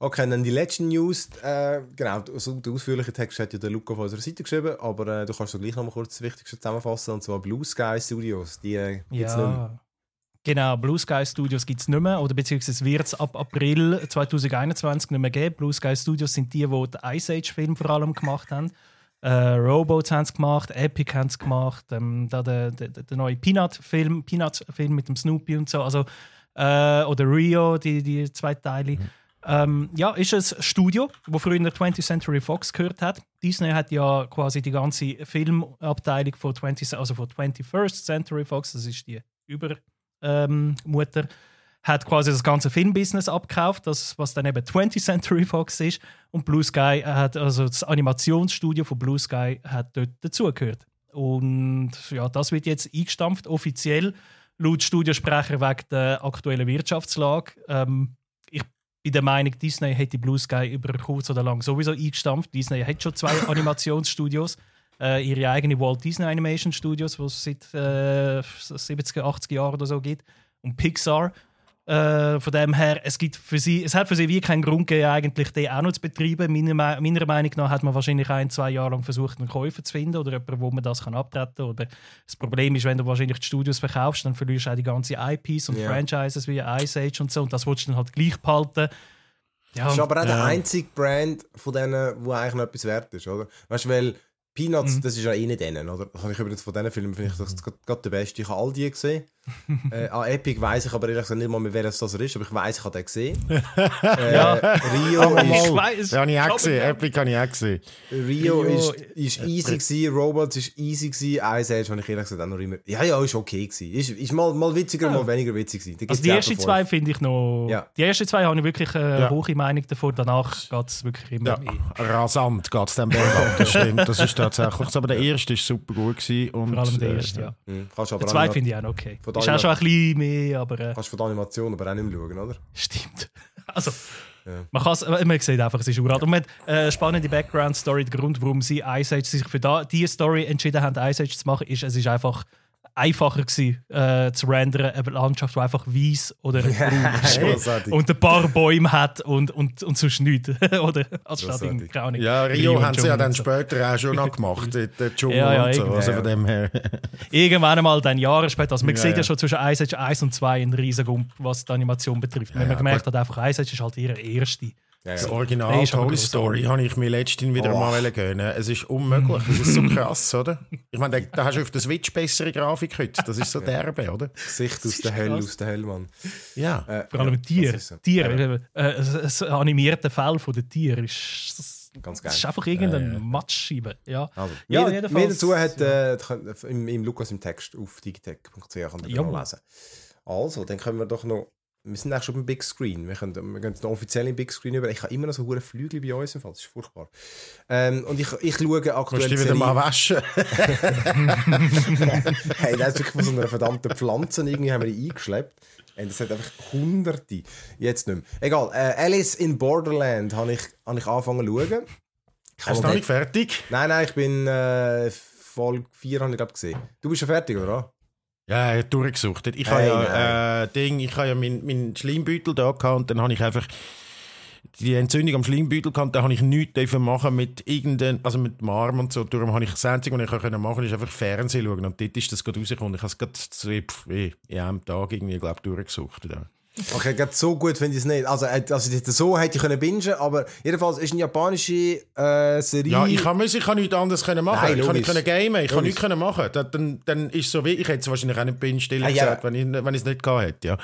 Okay, dann die letzten News. Äh, genau, so den ausführlichen Text hat ja der Luca auf unserer Seite geschrieben, aber äh, du kannst so gleich noch mal kurz das Wichtigste zusammenfassen, und zwar Blue Sky Studios. Die äh, gibt es ja. nicht mehr. Genau, Blue Sky Studios gibt es nicht mehr, oder beziehungsweise wird es ab April 2021 nicht mehr geben. Blue Sky Studios sind die, die den Ice Age-Film vor allem gemacht haben. Äh, Robots haben es gemacht, Epic haben es gemacht, ähm, da der, der, der neue Peanut-Film Peanut -Film mit dem Snoopy und so. Also, äh, oder Rio, die, die zwei Teile. Mhm. Ähm, ja, ist ein Studio, wo früher in der 20th Century Fox gehört hat. Disney hat ja quasi die ganze Filmabteilung von 20, also von 21st Century Fox, das ist die Übermutter, ähm, hat quasi das ganze Filmbusiness abgekauft, das, was dann eben 20th Century Fox ist. Und Blue Sky hat, also das Animationsstudio von Blue Sky hat dort dazugehört. Und ja, das wird jetzt eingestampft, offiziell laut Studiosprecher wegen der aktuellen Wirtschaftslage. Ähm, bin der Meinung, Disney hätte Blue Sky über kurz oder lang sowieso eingestampft. Disney hat schon zwei Animationsstudios. Äh, ihre eigene Walt Disney Animation Studios, die es seit äh, 70, 80 Jahren oder so gibt. Und Pixar. Äh, von dem her, es, gibt für sie, es hat für sie wie keinen Grund gegeben, eigentlich den auch noch zu betreiben. Meiner, meiner Meinung nach hat man wahrscheinlich ein, zwei Jahre lang versucht, einen Käufer zu finden oder jemanden, wo man das kann abtreten kann. Oder das Problem ist, wenn du wahrscheinlich die Studios verkaufst, dann verlierst du auch die ganzen IPs und yeah. Franchises wie Ice Age und so und das willst du dann halt gleich behalten. Ja, das ist aber auch ja. der einzige Brand von denen, wo eigentlich noch etwas wert ist, oder? Weißt du, weil Peanuts, Mhm. das ist ja eh nicht denen, oder? Das habe ich übrigens von diesen Filmen, finde ich das gerade der beste. Ich habe all die gesehen. äh, an Epic weiss ich aber ehrlich gesagt nicht mal mehr, wer das er ist, aber ich weiss, ich habe den gesehen. äh, Ja. Rio Aber ist, Ich weiss. Ja, habe ich auch gesehen. Epic habe ich auch gesehen. Rio Rio, ist, ist easy gewesen, Robots ist easy gewesen, Ice Age habe ich ehrlich gesagt auch noch immer... Ja, ja, ist okay gewesen. Ist, ist mal, mal witziger, mal weniger witzig gewesen. Also die ja ersten zwei finde ich noch. Ja. Die ersten zwei habe ich wirklich eine Ja. hohe Meinung davon. Danach geht es wirklich immer Ja, mehr. rasant geht es dann bergab. Das stimmt, das ist tatsächlich so. Aber der erste war super gut. Gewesen und, Vor allem der äh, erste, ja. Mhm. Der zweite finde ich auch noch okay. Von Ist auch schon ein bisschen mehr, aber äh, Kannst von der Animation aber auch nicht mehr schauen, oder? stimmt. Also, Ja. man, kann's, man sieht einfach, es ist uralt. Und man hat äh, spannende Background-Story. Der Grund, warum sie Ice Age sich für da, diese Story entschieden haben, Ice Age zu machen, ist, es ist einfach einfacher gewesen, äh, zu rendern, eine Landschaft, die einfach weiß oder braun ist. Und ein paar Bäume hat und, und, und sonst nichts. oder? Anstatt in, Großartig. keine Ja, Rio und haben sie ja dann so. später auch schon noch gemacht, der Dschungel Ja, ja, und so. Also von dem her. Irgendwann einmal dann Jahre später. Also man Ja, sieht ja, ja. schon zwischen Ice Age 1 und 2 einen riesen Gump, was die Animation betrifft. Wenn man ja, gemerkt hat, einfach Ice Age ist halt ihre erste. Ja, Das ja. Der Original aber Toy. Story habe ich mir letztens wieder Oh. mal gönnen. Es ist unmöglich. Es ist so krass, oder? Ich meine, da, da hast du auf der Switch bessere Grafik heute. Das ist so derbe, oder? Gesicht aus der Hölle, aus der Hölle, Mann. Ja. Äh, Vor allem ja, Tiere. das ist so. Tiere. Äh, das animierte Fell von den Tieren ist, das, Ganz das ist geil. einfach irgendein Matschscheibe. Ja. Also, Ja, mehr, jedenfalls, mehr dazu hat äh, könnt- im, im Lukas im Text auf digitech.ch lesen. Also, dann können wir doch noch. Wir sind eigentlich schon beim Big Screen. Wir, können, wir gehen jetzt noch offiziell im Big Screen über. Ich habe immer noch so hohe Flügel bei uns im Fall. Das ist furchtbar. Ähm, und ich, ich schaue aktuell. du dich wieder mal waschen? hey, das ist wirklich von so einer verdammten Pflanze irgendwie haben wir die eingeschleppt. Und das hat einfach hunderte. Jetzt nicht mehr. Egal. Äh, Alice in Borderland habe ich, habe ich angefangen zu schauen. Hast du noch nicht fertig? Nein, nein, ich bin äh, Folge 4 habe ich glaube gesehen. Du bist schon fertig, oder? Ja, ich habe durchgesucht. Ich Hey, habe ja, äh, Ding, ich habe ja meinen mein Schleimbeutel da gehabt und dann habe ich einfach die Entzündung am Schleimbeutel gehabt, da habe ich nichts machen mit irgendeinem, also mit dem Arm und so. Darum habe ich das Einzige, was ich machen konnte, ist einfach Fernsehen schauen. Und dort ist das gerade rausgekommen. Ich habe es gerade eh, in einem Tag irgendwie, glaube durchgesucht. Ja. Okay, gerade so gut finde ich es nicht. Also, also so hätte ich können bingen, aber jedenfalls ist eine japanische äh, Serie. Ja, ich kann, ich kann nichts anderes können machen. Nein, ich kann nicht können gamen, ich kann nichts können machen. Dann, dann, ist es so wie, ich hätte es wahrscheinlich auch nicht bin still Ah, ja. gesagt, wenn ich, wenn ich es nicht gehabt hätte. Ja.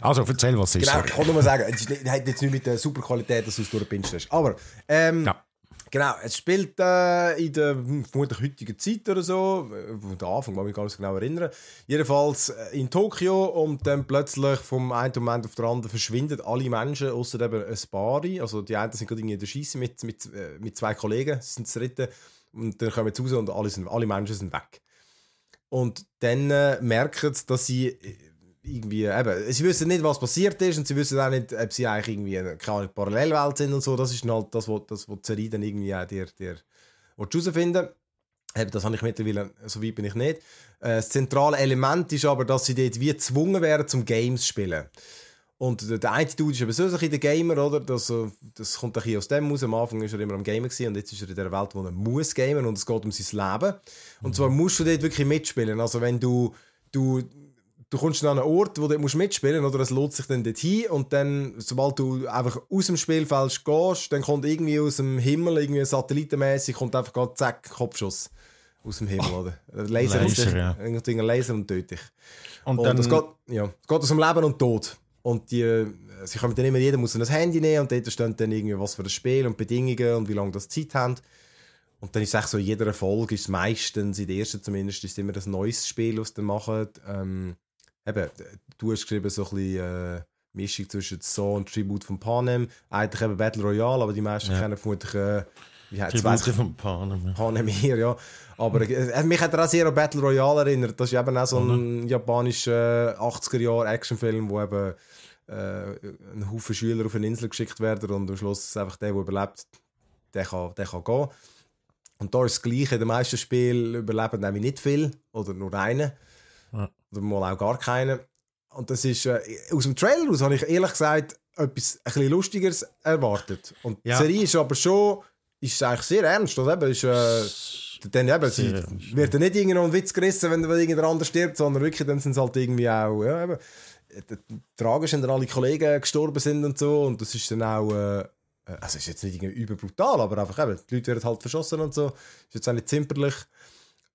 Also, erzähl, was ist. Genau, sorry. ich kann nur mal sagen, es ist hat jetzt nicht mit der super Qualität, dass du es durchbingst hast. Aber, ähm, Ja. Genau, es spielt äh, in der vermutlich heutigen Zeit oder so, äh, der Anfang, kann mich gar nicht genau erinnern. Jedenfalls äh, in Tokio und dann plötzlich vom einen Moment auf den anderen verschwinden alle Menschen, außer eben ein paar. Also die einen sind gerade in der Scheisse mit, mit, äh, mit zwei Kollegen, sie sind das dritte. Und dann kommen sie raus und alle, sind, alle Menschen sind weg. Und dann äh, merken sie, dass sie irgendwie, eben, sie wissen nicht, was passiert ist und sie wissen auch nicht, ob sie eigentlich irgendwie eine keine Parallelwelt sind und so. Das ist halt das, was das, die Serie dann irgendwie auch dir, dir herausfinden Eben, Das habe ich mittlerweile, so weit bin ich nicht. Äh, Das zentrale Element ist aber, dass sie dort wie gezwungen werden, zum Games zu spielen. Und der, der eine Dude ist eben so ein bisschen der Gamer, oder? Das, äh, das kommt ein bisschen aus dem raus. Am Anfang war er immer am Gamer gewesen, und jetzt ist er in der Welt, wo er muss gamen und es geht um sein Leben. Und zwar musst du dort wirklich mitspielen. Also wenn du, du, du kommst an einen Ort, wo du musst mitspielen oder es lohnt sich dann dorthin und dann, sobald du einfach aus dem Spielfeld gehst, dann kommt irgendwie aus dem Himmel, irgendwie satellitenmäßig, kommt einfach gerade zack, Kopfschuss aus dem Himmel, oder? Laser, Laser, und, ja. Irgendein Laser und tötet dich. Und, Und dann, es geht, ja, es geht aus dem Leben und Tod. Und die, äh, sie können dann immer, jeder muss ein Handy nehmen und dort steht dann irgendwie was für das Spiel und Bedingungen und wie lange das Zeit haben. Und dann ist es echt so, in jeder Folge ist meistens, in der ersten zumindest, ist immer ein neues Spiel, das sie machen. Ähm, eben, du hast geschrieben, so ein bisschen äh, Mischung zwischen So und Tribute von Panem. Eigentlich eben Battle Royale, aber die meisten Ja. kennen vermutlich, äh, wie heißt es? Von Panem. Panem hier, ja. Aber äh, mich hat er auch sehr an Battle Royale erinnert. Das ist eben auch so ein japanischer 80er-Jahre-Actionfilm, wo eben äh, ein Haufen Schüler auf eine Insel geschickt werden und am Schluss einfach der, der überlebt, der kann, der kann gehen. Und da ist das Gleiche. In den meisten Spielen überleben nämlich nicht viel oder nur einen. Ja. Oder mal auch gar keinen. Und das ist, äh, aus dem Trailer aus habe ich ehrlich gesagt etwas ein bisschen Lustigeres erwartet. Und Ja. die Serie ist aber schon ist eigentlich sehr ernst. Oder? Eben, ist, äh, dann eben, sie wird dann nicht irgendein ein Witz gerissen, wenn, wenn irgendjemand anders stirbt, sondern wirklich, dann sind es halt irgendwie auch, ja, eben, tragisch, wenn dann alle Kollegen gestorben sind und so. Und das ist dann auch, äh, äh, also ist jetzt nicht irgendwie überbrutal, aber einfach eben, die Leute werden halt verschossen und so. Ist jetzt auch nicht zimperlich.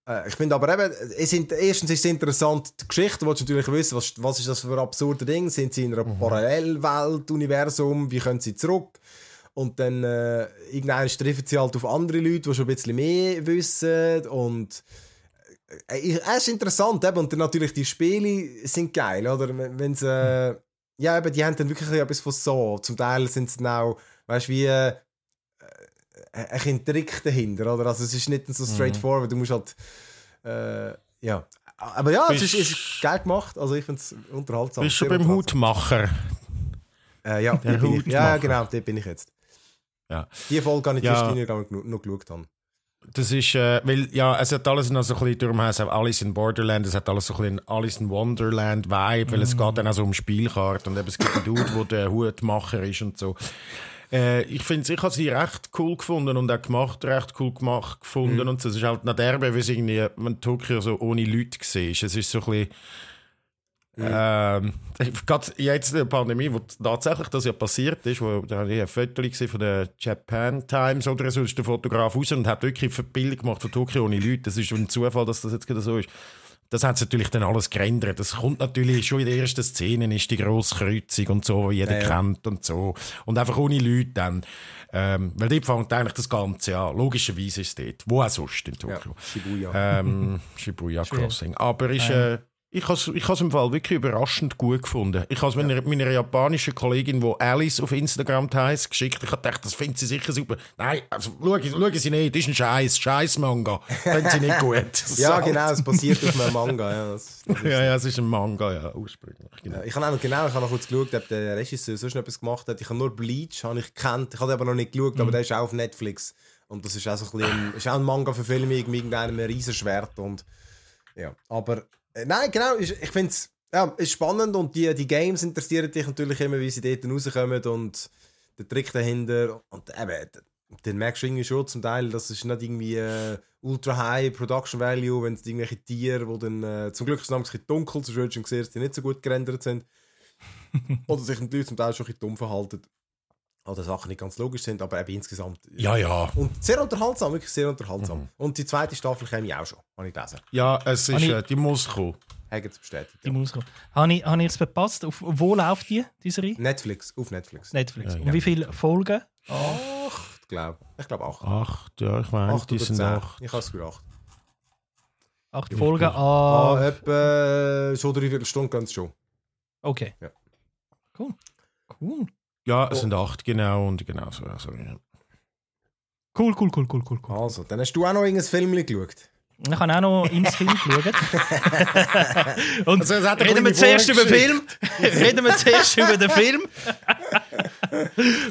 Äh, ich finde aber eben, es sind, erstens ist es interessant, die Geschichte, willst du natürlich wissen, was, was ist das für absurde Ding? Sind sie in einer mhm. Parallelwelt, Universum, wie können sie zurück? Und dann äh, irgendwann treffen sie halt auf andere Leute, die schon ein bisschen mehr wissen und äh, es ist interessant, eben. und dann natürlich die Spiele sind geil, oder? Wenn sie, äh, ja, eben, die haben dann wirklich etwas von so. Zum Teil sind es dann auch, weißt du, wie äh, ein Trick dahinter, oder? Also es ist nicht so straightforward, du musst halt, äh, ja. Aber ja, es ist, ist, geil gemacht, also ich finde es unterhaltsam. Bist du beim Hutmacher? Äh, ja, Der bin ich, ja, genau, da bin ich jetzt. Ja. Die Folge habe ich ja. die noch, noch geschaut. Haben. Das ist, äh, weil, ja, es hat alles noch so ein bisschen, darum heißt es Alice in Borderland, es hat alles so ein bisschen Alice in Wonderland Vibe, weil mm. es geht dann auch so um Spielkarten und eben es gibt einen Dude, der der Hutmacher ist und so. Äh, ich finde ich habe sie recht cool gefunden und auch gemacht, recht cool gemacht gefunden mm. und. Es ist halt nach derbe, wie es irgendwie, wenn Tokio so ohne Leute war. Es ist so ein bisschen, Mhm. Ähm, gerade jetzt in der Pandemie, wo tatsächlich das ja passiert ist, wo da habe ich ein Foto von der Japan Times oder so, ist der Fotograf raus und hat wirklich ein Bild gemacht von Tokio ohne Leute. Das ist ein Zufall, dass das jetzt gerade so ist. Das hat natürlich dann alles geändert. Das kommt natürlich schon in der ersten Szene, ist die grosse Kreuzung und so, die jeder ja, ja. kennt und so. Und einfach ohne Leute dann. Ähm, weil dort fängt eigentlich das Ganze an. Logischerweise ist es dort. Wo auch sonst in Tokio. Ja, Shibuya. Ähm, Shibuya Crossing. Aber ist, äh, ich habe es im Fall wirklich überraschend gut gefunden. Ich habe es meiner, meiner japanischen Kollegin, die Alice auf Instagram heißt, geschickt. Ich habe gedacht, das findet sie sicher super. Nein, also schauen, schauen Sie nicht, das ist ein Scheiß, Scheiß-Manga. Finden Sie nicht gut. ja, genau, es basiert auf einem Manga. Ja, das, das ja, ja, es ist ein Manga, ja, ursprünglich. Genau. ich habe genau, ich habe noch kurz geschaut, ob der Regisseur sonst noch etwas gemacht hat. Ich habe nur Bleach, habe ich gekannt. Ich habe aber noch nicht geschaut, mhm. aber der ist auch auf Netflix. Und das ist auch so ein, bisschen, ist auch ein Manga-Verfilmung mit irgendeinem Riesenschwert. Und, ja. Aber nein, genau. Ich, ich finde es ja, ist spannend und die, die Games interessieren dich natürlich immer, wie sie dort rauskommen und der Trick dahinter. Und eben, dann merkst du irgendwie schon zum Teil, das ist nicht irgendwie äh, ultra high Production Value, wenn es irgendwelche Tiere, die dann äh, zum Glück ist es ein bisschen dunkel, so schön schon gesehen, die nicht so gut gerendert sind. Oder sich natürlich zum Teil schon ein bisschen dumm verhalten. Oder Sachen nicht ganz logisch sind, aber eben insgesamt. Ja, ja. Und sehr unterhaltsam, wirklich sehr unterhaltsam. Mhm. Und die zweite Staffel käme ich auch schon, habe ich gelesen. Ja, es ist, äh, die muss kommen. Haben es bestätigt. Die ja. muss kommen. Habe ich, habe ich es verpasst? Auf, wo läuft die, diese Serie? Netflix, auf Netflix. Netflix. Ja, Und wie viele Folgen? Acht, glaube ich. Ich glaube acht. Acht, ja, ich meine, die sind acht. Ich habe es für acht. Acht Folgen an... Ah, etwa schon dreiviertel Stunden ganz schon. Okay. Ja. Cool. Cool. Ja, es oh. sind acht, genau. Und genau so. Also, ja. Cool, cool, cool, cool, cool, cool. Also, dann hast du auch noch irgendein Film geschaut. Ich habe auch noch ins Film geschaut. Und also, reden wir zuerst über den Film. reden wir zuerst über den Film.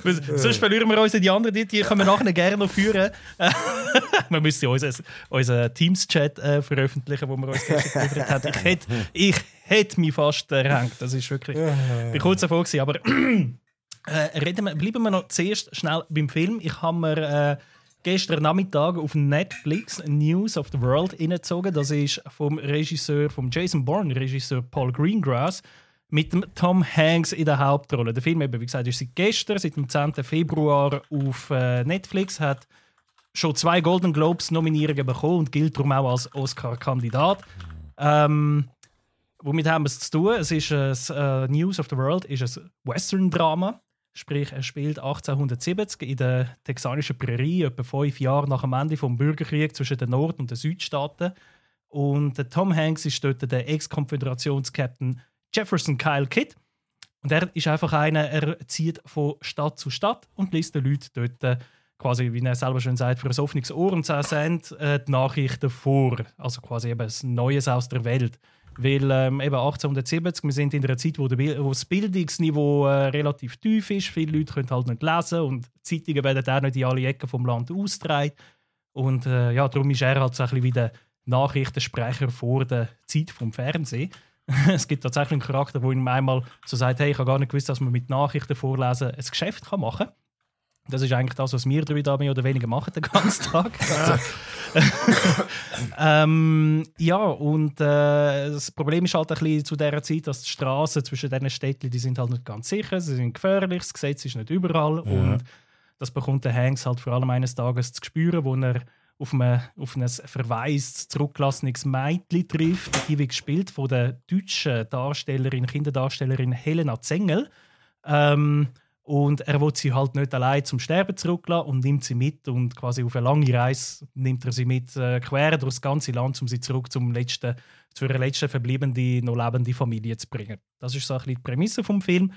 Sonst verlieren wir uns in die anderen, die, die können wir nachher gerne noch führen. wir müssen unseren, unseren Teams-Chat äh, veröffentlichen, wo wir uns geliefert haben. Ich hätte, ich hätte mich fast erhängt. Das ist wirklich. Ich bin kurz davor gewesen, aber äh, reden wir, bleiben wir noch zuerst schnell beim Film. Ich habe mir äh, gestern Nachmittag auf Netflix News of the World hineingezogen. Das ist vom Regisseur, vom Jason Bourne, Regisseur Paul Greengrass, mit dem Tom Hanks in der Hauptrolle. Der Film, eben, wie gesagt, ist seit gestern, seit dem 10. Februar auf äh, Netflix, hat schon zwei Golden Globes Nominierungen bekommen und gilt darum auch als Oscar-Kandidat. Ähm, womit haben wir es zu tun? Es ist ein, uh, News of the World ist ein Western-Drama Sprich, er spielt 1870 in der texanischen Prärie, etwa fünf Jahre nach dem Ende des Bürgerkriegs zwischen den Nord- und den Südstaaten. Und Tom Hanks ist dort der Ex-Konföderationskapitän Jefferson Kyle Kidd. Und er ist einfach einer, er zieht von Stadt zu Stadt und liest den Leuten dort äh, quasi, wie er selber schon sagt, für ein offenes Ohr und sendet äh, die Nachrichten vor. Also quasi eben das Neues aus der Welt. Weil ähm, eben 1870, wir sind in einer Zeit, wo, der, wo das Bildungsniveau äh, relativ tief ist. Viele Leute können halt nicht lesen und Zeitungen werden auch nicht in alle Ecken vom Land ausgetragen. Und äh, ja, darum ist er halt so ein bisschen wie der Nachrichtensprecher vor der Zeit vom Fernsehen. es gibt tatsächlich einen Charakter, der ihm einmal so sagt, hey, ich habe gar nicht gewusst, dass man mit Nachrichten vorlesen ein Geschäft machen kann. Das ist eigentlich das, was wir drei da mehr oder weniger machen den ganzen Tag. Also, ähm, ja, und äh, das Problem ist halt ein bisschen zu dieser Zeit, dass die Straßen zwischen diesen Städten, die sind halt nicht ganz sicher, sie sind gefährlich, das Gesetz ist nicht überall. Ja. Und das bekommt der Hanks halt vor allem eines Tages zu spüren, wo er auf, einem, auf ein verwaist zurückgelassenes Mädchen trifft. Die wird gespielt von der deutschen Darstellerin, Kinderdarstellerin Helena Zengel. Ähm, und er will sie halt nicht allein zum Sterben zurücklassen und nimmt sie mit und quasi auf eine lange Reise nimmt er sie mit äh, quer durch das ganze Land, um sie zurück zum letzten, zu ihrer letzten verbliebenen, noch lebenden Familie zu bringen. Das ist so ein bisschen die Prämisse vom Film.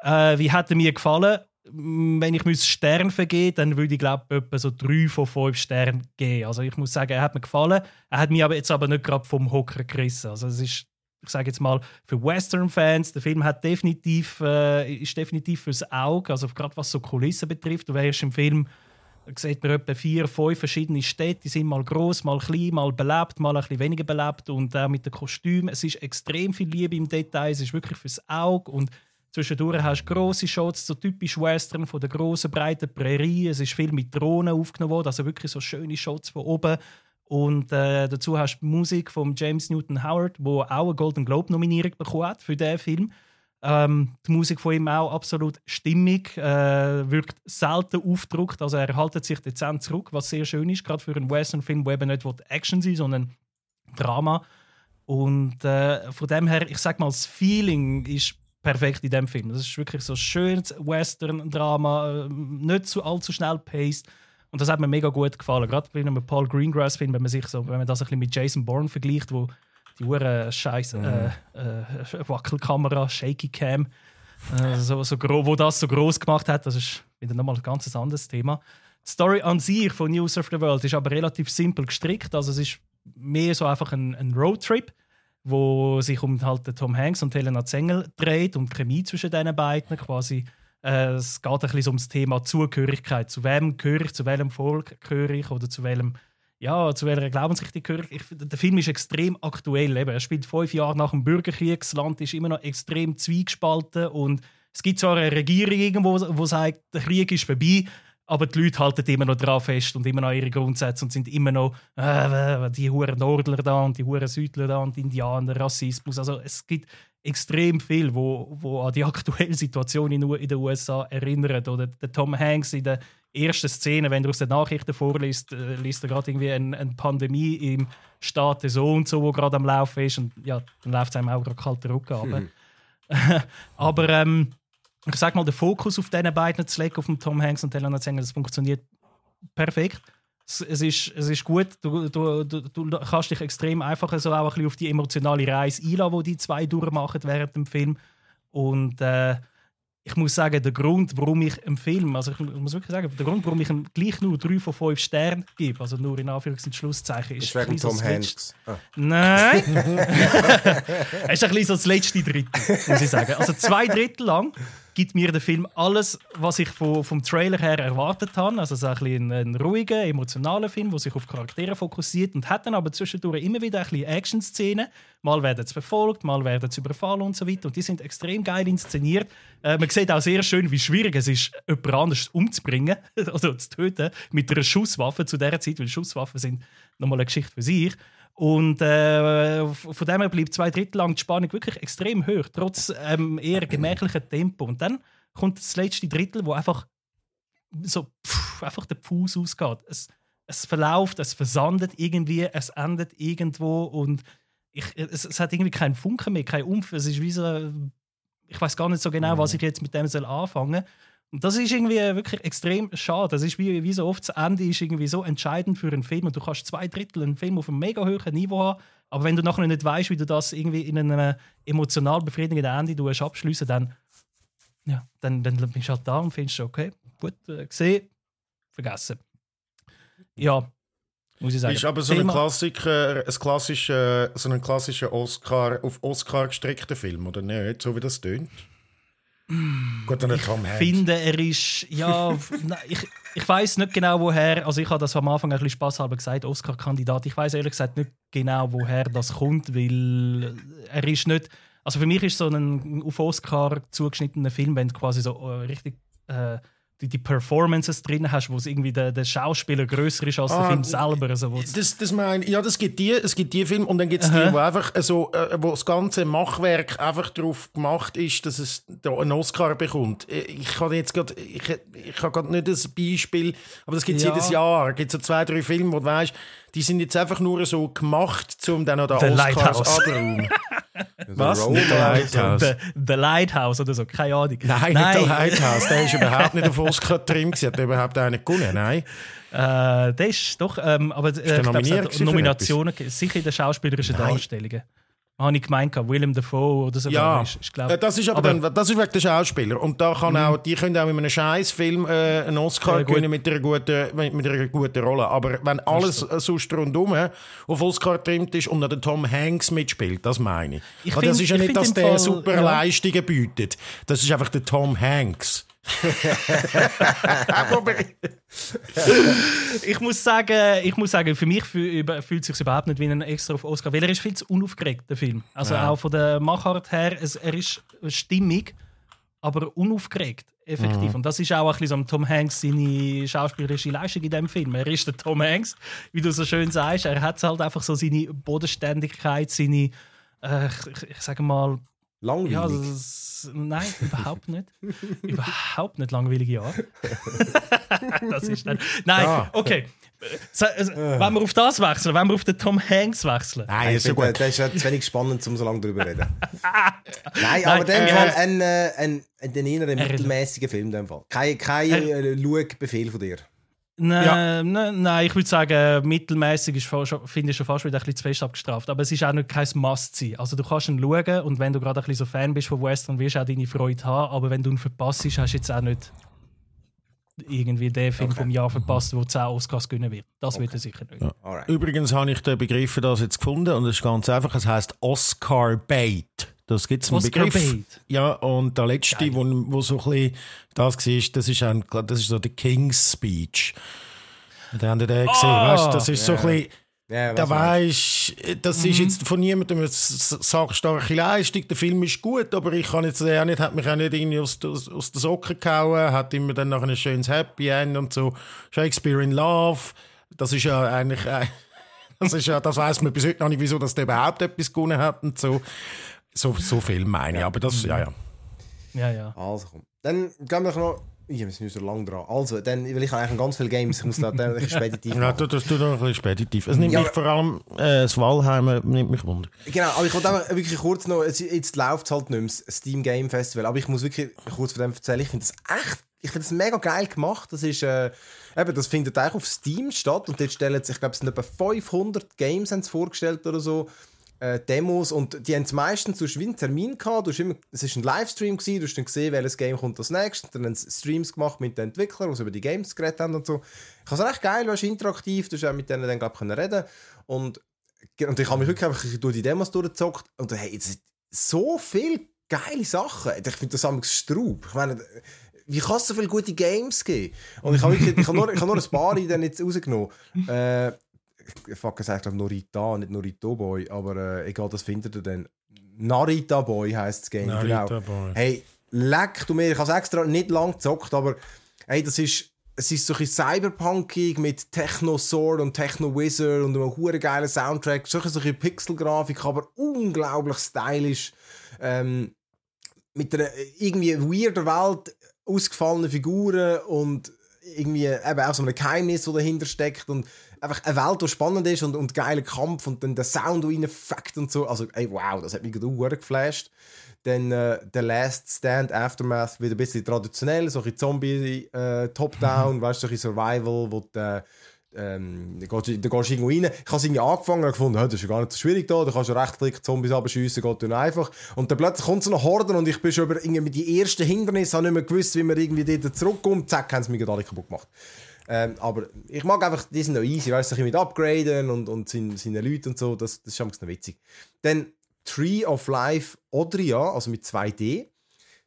Äh, wie hat er mir gefallen? Wenn ich Stern vergeben dann würde ich glaube etwa so drei von fünf Sternen geben. Also ich muss sagen, er hat mir gefallen. Er hat mich aber jetzt aber nicht gerade vom Hocker gerissen. Also es ist ich sage jetzt mal, für Western-Fans, der Film hat definitiv, äh, ist definitiv fürs Auge, also gerade was so Kulissen betrifft. Du wärst im Film, sieht man etwa vier, fünf verschiedene Städte, die sind mal groß, mal klein, mal belebt, mal ein bisschen weniger belebt und auch mit den Kostümen. Es ist extrem viel Liebe im Detail, es ist wirklich fürs Auge und zwischendurch hast du grosse Shots, so typisch Western von der großen breiten Prärie. Es ist viel mit Drohnen aufgenommen worden, also wirklich so schöne Shots von oben und äh, dazu hast du Musik von James Newton Howard, wo auch eine Golden Globe Nominierung bekommen hat für diesen Film. Ähm, die Musik von ihm auch absolut stimmig, äh, wirkt selten aufgedruckt, also er haltet sich dezent zurück, was sehr schön ist, gerade für einen Western-Film, der eben nicht Action sein sondern Drama. Und äh, von dem her, ich sag mal, das Feeling ist perfekt in dem Film. Das ist wirklich so schönes Western-Drama, äh, nicht so allzu schnell paced und das hat mir mega gut gefallen. Gerade bei einem Paul Greengrass-Film, wenn man sich so, wenn man das ein bisschen mit Jason Bourne vergleicht, wo die Uhren scheiß mhm. äh, äh, Wackelkamera, Shaky Cam, äh, so, so wo das so groß gemacht hat, das ist wieder nochmal ein ganz anderes Thema. Die Story an sich von News of the World ist aber relativ simpel gestrickt. Also es ist mehr so einfach ein, ein Roadtrip, wo sich um halt Tom Hanks und Helena Zengel dreht und Chemie zwischen diesen beiden quasi äh, es geht ein bisschen ums Thema Zugehörigkeit. Zu wem gehöre ich, zu welchem Volk gehöre ich oder zu welchem ja, zu welcher Glaubensrichtung gehöre ich. Der Film ist extrem aktuell. Eben. Er spielt fünf Jahre nach dem Bürgerkrieg. Das Land ist immer noch extrem zweigespalten. Und es gibt zwar eine Regierung irgendwo, die sagt, der Krieg ist vorbei, aber die Leute halten immer noch drauf fest und immer noch ihre Grundsätze und sind immer noch äh, die Huren Nordler da und die Huren Südler da und Indianer, Rassismus. Also es gibt extrem viel, wo, wo an die aktuelle Situation in, in den USA erinnert. Oder der Tom Hanks in der ersten Szene, wenn du aus den Nachrichten vorliest, äh, liest er gerade irgendwie eine, eine, Pandemie im Staat so und so, wo gerade am Laufen ist. Und ja, dann läuft es einem auch gerade kalter Rücken. Mhm. Aber ähm, ich sag mal, der Fokus auf diesen beiden zu legen, auf dem Tom Hanks und Helena Zengel, das funktioniert perfekt es, ist, es ist gut, du, du, du, du kannst dich extrem einfach so auch ein bisschen auf die emotionale Reise einladen, die die zwei durchmachen während dem Film. Und äh, ich muss sagen, der Grund, warum ich im Film, also ich muss wirklich sagen, der Grund, warum ich ihm gleich nur drei von fünf Sternen gebe, also nur in Anführungs- und Schlusszeichen, ist, ist wegen Tom Hanks. Ah. Nein! es ist ein bisschen so das letzte Drittel, muss ich sagen. Also zwei Drittel lang gibt mir der Film alles, was ich vom, vom Trailer her erwartet habe. Also so ein, bisschen ein, ein ruhiger, emotionaler Film, der sich auf Charaktere fokussiert und hat dann aber zwischendurch immer wieder ein Action-Szenen. Mal werden sie verfolgt, mal werden sie überfallen und so weiter. Und die sind extrem geil inszeniert. Äh, man sieht auch sehr schön, wie schwierig es ist, jemand anders umzubringen oder zu töten mit einer Schusswaffe zu dieser Zeit, weil Schusswaffen sind nochmal eine Geschichte für sich. Und äh, von dem her bleibt zwei Drittel lang die Spannung wirklich extrem hoch, trotz ähm, eher gemächlichen Tempo. Und dann kommt das letzte Drittel, wo einfach so pff, einfach der Fuß ausgeht. Es, es verläuft, es versandet irgendwie, es endet irgendwo und ich, es, es, hat irgendwie keinen Funken mehr, keinen Umf. Es ist wie so, ich weiß gar nicht so genau, was mhm. ich jetzt mit dem soll anfangen. Und das ist irgendwie wirklich extrem schade. Das ist wie, wie so oft, das Ende ist irgendwie so entscheidend für einen Film. Und du kannst zwei Drittel einen Film auf einem mega hohen Niveau haben, aber wenn du nachher nicht weißt, wie du das irgendwie in einem emotional befriedigenden Ende du abschließen dann, ja, dann, dann bist du halt da und findest, okay, gut, äh, gesehen, vergessen. Ja, muss ich sagen. Ist aber so ein Klassiker, ein klassischer, so ein klassischer Oscar, auf Oscar gestreckter Film, oder nicht? So wie das tönt. Gut, ich Tom finde, er ist. Ja, ich, ich weiß nicht genau, woher. Also, ich habe das am Anfang ein bisschen spaßhalber gesagt, Oscar-Kandidat. Ich weiß ehrlich gesagt nicht genau, woher das kommt, weil er ist nicht. Also, für mich ist so ein auf Oscar zugeschnittener Film, wenn du quasi so äh, richtig. Äh, die, die Performances drin hast, wo es irgendwie der, der Schauspieler größer ist als Ah, der Film selber. Also, Das, das mein, ja, das gibt die, es gibt die Filme und dann gibt es die, wo einfach so, äh, wo das ganze Machwerk einfach darauf gemacht ist, dass es einen Oscar bekommt. Äh, Ich kann jetzt gerade, ich, ich habe gerade nicht das Beispiel, aber das gibt es Ja. jedes Jahr. Es gibt so zwei, drei Filme, wo du weißt, die sind jetzt einfach nur so gemacht, um dann noch den The Oscars abzuräumen. Was? Der Lighthouse. The, The Lighthouse oder so, keine Ahnung. Nein, nicht der Lighthouse. Der ist überhaupt nicht auf Oscar drin. gewesen. Hat überhaupt einen gewonnen? Nein. Äh, der ist doch, ähm, aber äh, ich glaube, nominiert es hat gewesen für Nominationen, sicher in den schauspielerischen Nein. Darstellungen. Habe ich gemeint, Willem Dafoe oder so. Ja, ist, ist, glaub, Äh, das ist aber, dann, das ist wegen der Schauspieler. Und da kann auch, die können auch mit einem Scheißfilm äh, einen Oscar gut. gewinnen mit einer, guten, mit einer guten Rolle. Aber wenn alles äh, sonst rundum auf Oscar getrimmt ist und der Tom Hanks mitspielt, das meine ich. Ich Aber das find- ist ja ich nicht, find dass der Fall- super ja. Leistungen bietet. Das ist einfach der Tom Hanks. ich muss sagen, ich muss sagen, für mich fühlt es sich überhaupt nicht wie ein extra auf Oscar, weil er ist viel zu unaufgeregt, der Film. Also Ja. auch von der Machart her, es, er ist stimmig, aber unaufgeregt, effektiv. Mhm. Und das ist auch ein bisschen so Tom Hanks seine schauspielerische Leistung in diesem Film. Er ist der Tom Hanks, wie du so schön sagst. Er hat halt einfach so seine Bodenständigkeit, seine, äh, ich, ich sage mal, Langweilig. ja, das, nein, überhaupt nicht. überhaupt nicht langweilige Jahre. das ist dann. Nein, Ja. okay. So, also, wenn wir auf das wechseln, wenn wir auf den Tom Hanks wechseln. nein, ich ist gut. das ist ja zu wenig spannend, um so lange darüber zu reden. Nein, aber in dem äh, Fall ein, äh, ein, ein, ein eher er- mittelmäßiger Film. Dem Fall. Kein, kein Er- äh, Schau-Befehl von dir. Nein, nein, nein, ich würde sagen, mittelmäßig ist finde ich schon fast wieder ein bisschen zu fest abgestraft. Aber es ist auch nicht kein Must-sein. Also du kannst ihn schauen und wenn du gerade ein bisschen so Fan bist von Western, wirst du auch deine Freude haben. Aber wenn du ihn verpasst, hast du jetzt auch nicht irgendwie den Film Okay. vom Jahr verpasst, der 10 Oscars gewinnen wird. Das wird er sicher nicht. Alright. Übrigens habe ich den Begriff für das jetzt gefunden und es ist ganz einfach. Es heißt Oscar Bait. Das gibt es einen Oscar Begriff. Ja, und der letzte, wo, wo so ein bisschen das war, das ist, ein, das ist so der King's Speech. Da haben wir den gesehen, Ah! weißt, das ist so ein bisschen, da was meinst weisst, das ist jetzt von niemandem eine s- sackstarke Leistung. Der Film ist gut, aber ich kann jetzt auch nicht, hat mich auch nicht irgendwie aus, aus, aus den Socken gehauen, hat immer dann noch ein schönes Happy End und so. Shakespeare in Love, das ist ja eigentlich, äh, das ist ja, das weiß man bis heute noch nicht, wieso der überhaupt etwas gewonnen hat und so. So, so viel meine ich, aber das, ja, ja. Ja, ja. Also komm. Dann gehen wir noch. Ja, wir sind so lang dran. Also, dann, weil ich habe eigentlich ganz viele Games, ich muss da dann ein bisschen speditiv Ja, machen. du, das tut noch ein bisschen speditiv. Es nimmt Ja, mich vor allem, äh, das Walheim nimmt mich wunder. Genau, aber ich wollte einfach wirklich kurz noch, es- jetzt läuft es halt nicht mehr, das Steam Game Festival, aber ich muss wirklich kurz von dem erzählen, ich finde das echt, ich finde das mega geil gemacht, das ist, äh, eben, das findet eigentlich auf Steam statt und dort stellen sich, ich glaube, es sind etwa 500 Games haben vorgestellt oder so, äh, Demos und die haben meistens so wie einen Termin gehabt, du hast immer, es war ein Livestream gewesen, du hast dann gesehen, welches Game kommt als nächstes, dann haben sie Streams gemacht mit den Entwicklern, die über die Games geredet haben und so. Ich fand es echt geil, du interaktiv, du hast auch mit denen dann, glaube ich, können reden und und ich habe mich wirklich einfach durch die Demos durchgezockt und hey, sind so viele geile Sachen. Ich finde das am Straub. Ich meine, wie kann es so viele gute Games geben? Und ich habe habe nur, habe nur ein paar dann jetzt rausgenommen. Äh, ich fuck, es heißt glaube Norita, nicht Norito Boy, aber äh, egal, das findet ihr dann. Narita Boy heisst das Game. Narita genau. Boy. Hey, leck du mir, ich habe es extra nicht lang gezockt, aber hey, das ist, es ist so ein cyberpunkig mit Techno Sword und Techno Wizard und einem hure geilen Soundtrack, so ein Pixelgrafik, aber unglaublich stylisch. Ähm, mit einer irgendwie weirder Welt, ausgefallene Figuren und irgendwie eben auch so ein Geheimnis, das dahinter steckt und einfach eine Welt, die spannend ist und, und geiler Kampf und dann der Sound, der reinfackt und so. Also, ey, wow, das hat mich gerade geflasht. Dann äh, The Last Stand Aftermath wieder ein bisschen traditionell, so ein bisschen Zombie äh, Top-Down, weißt du, so ein Survival, wo du ähm, da gehst, du- irgendwo rein. Ich habe es irgendwie angefangen und gefunden, «Hä, das ist ja gar nicht so schwierig da, da kannst du rechtsklick Zombies abschiessen, geht dann einfach. Und dann plötzlich kommt so eine Horde und ich bin schon über irgendwie die ersten Hindernisse, habe nicht mehr gewusst, wie man irgendwie dort zurückkommt. Zack, haben sie mich alle kaputt gemacht. Ähm, aber ich mag einfach, die sind noch easy, weißt du, mit upgraden und, und seine, Leute und so, das, das ist einfach witzig. Dann Tree of Life Odria, also mit 2D.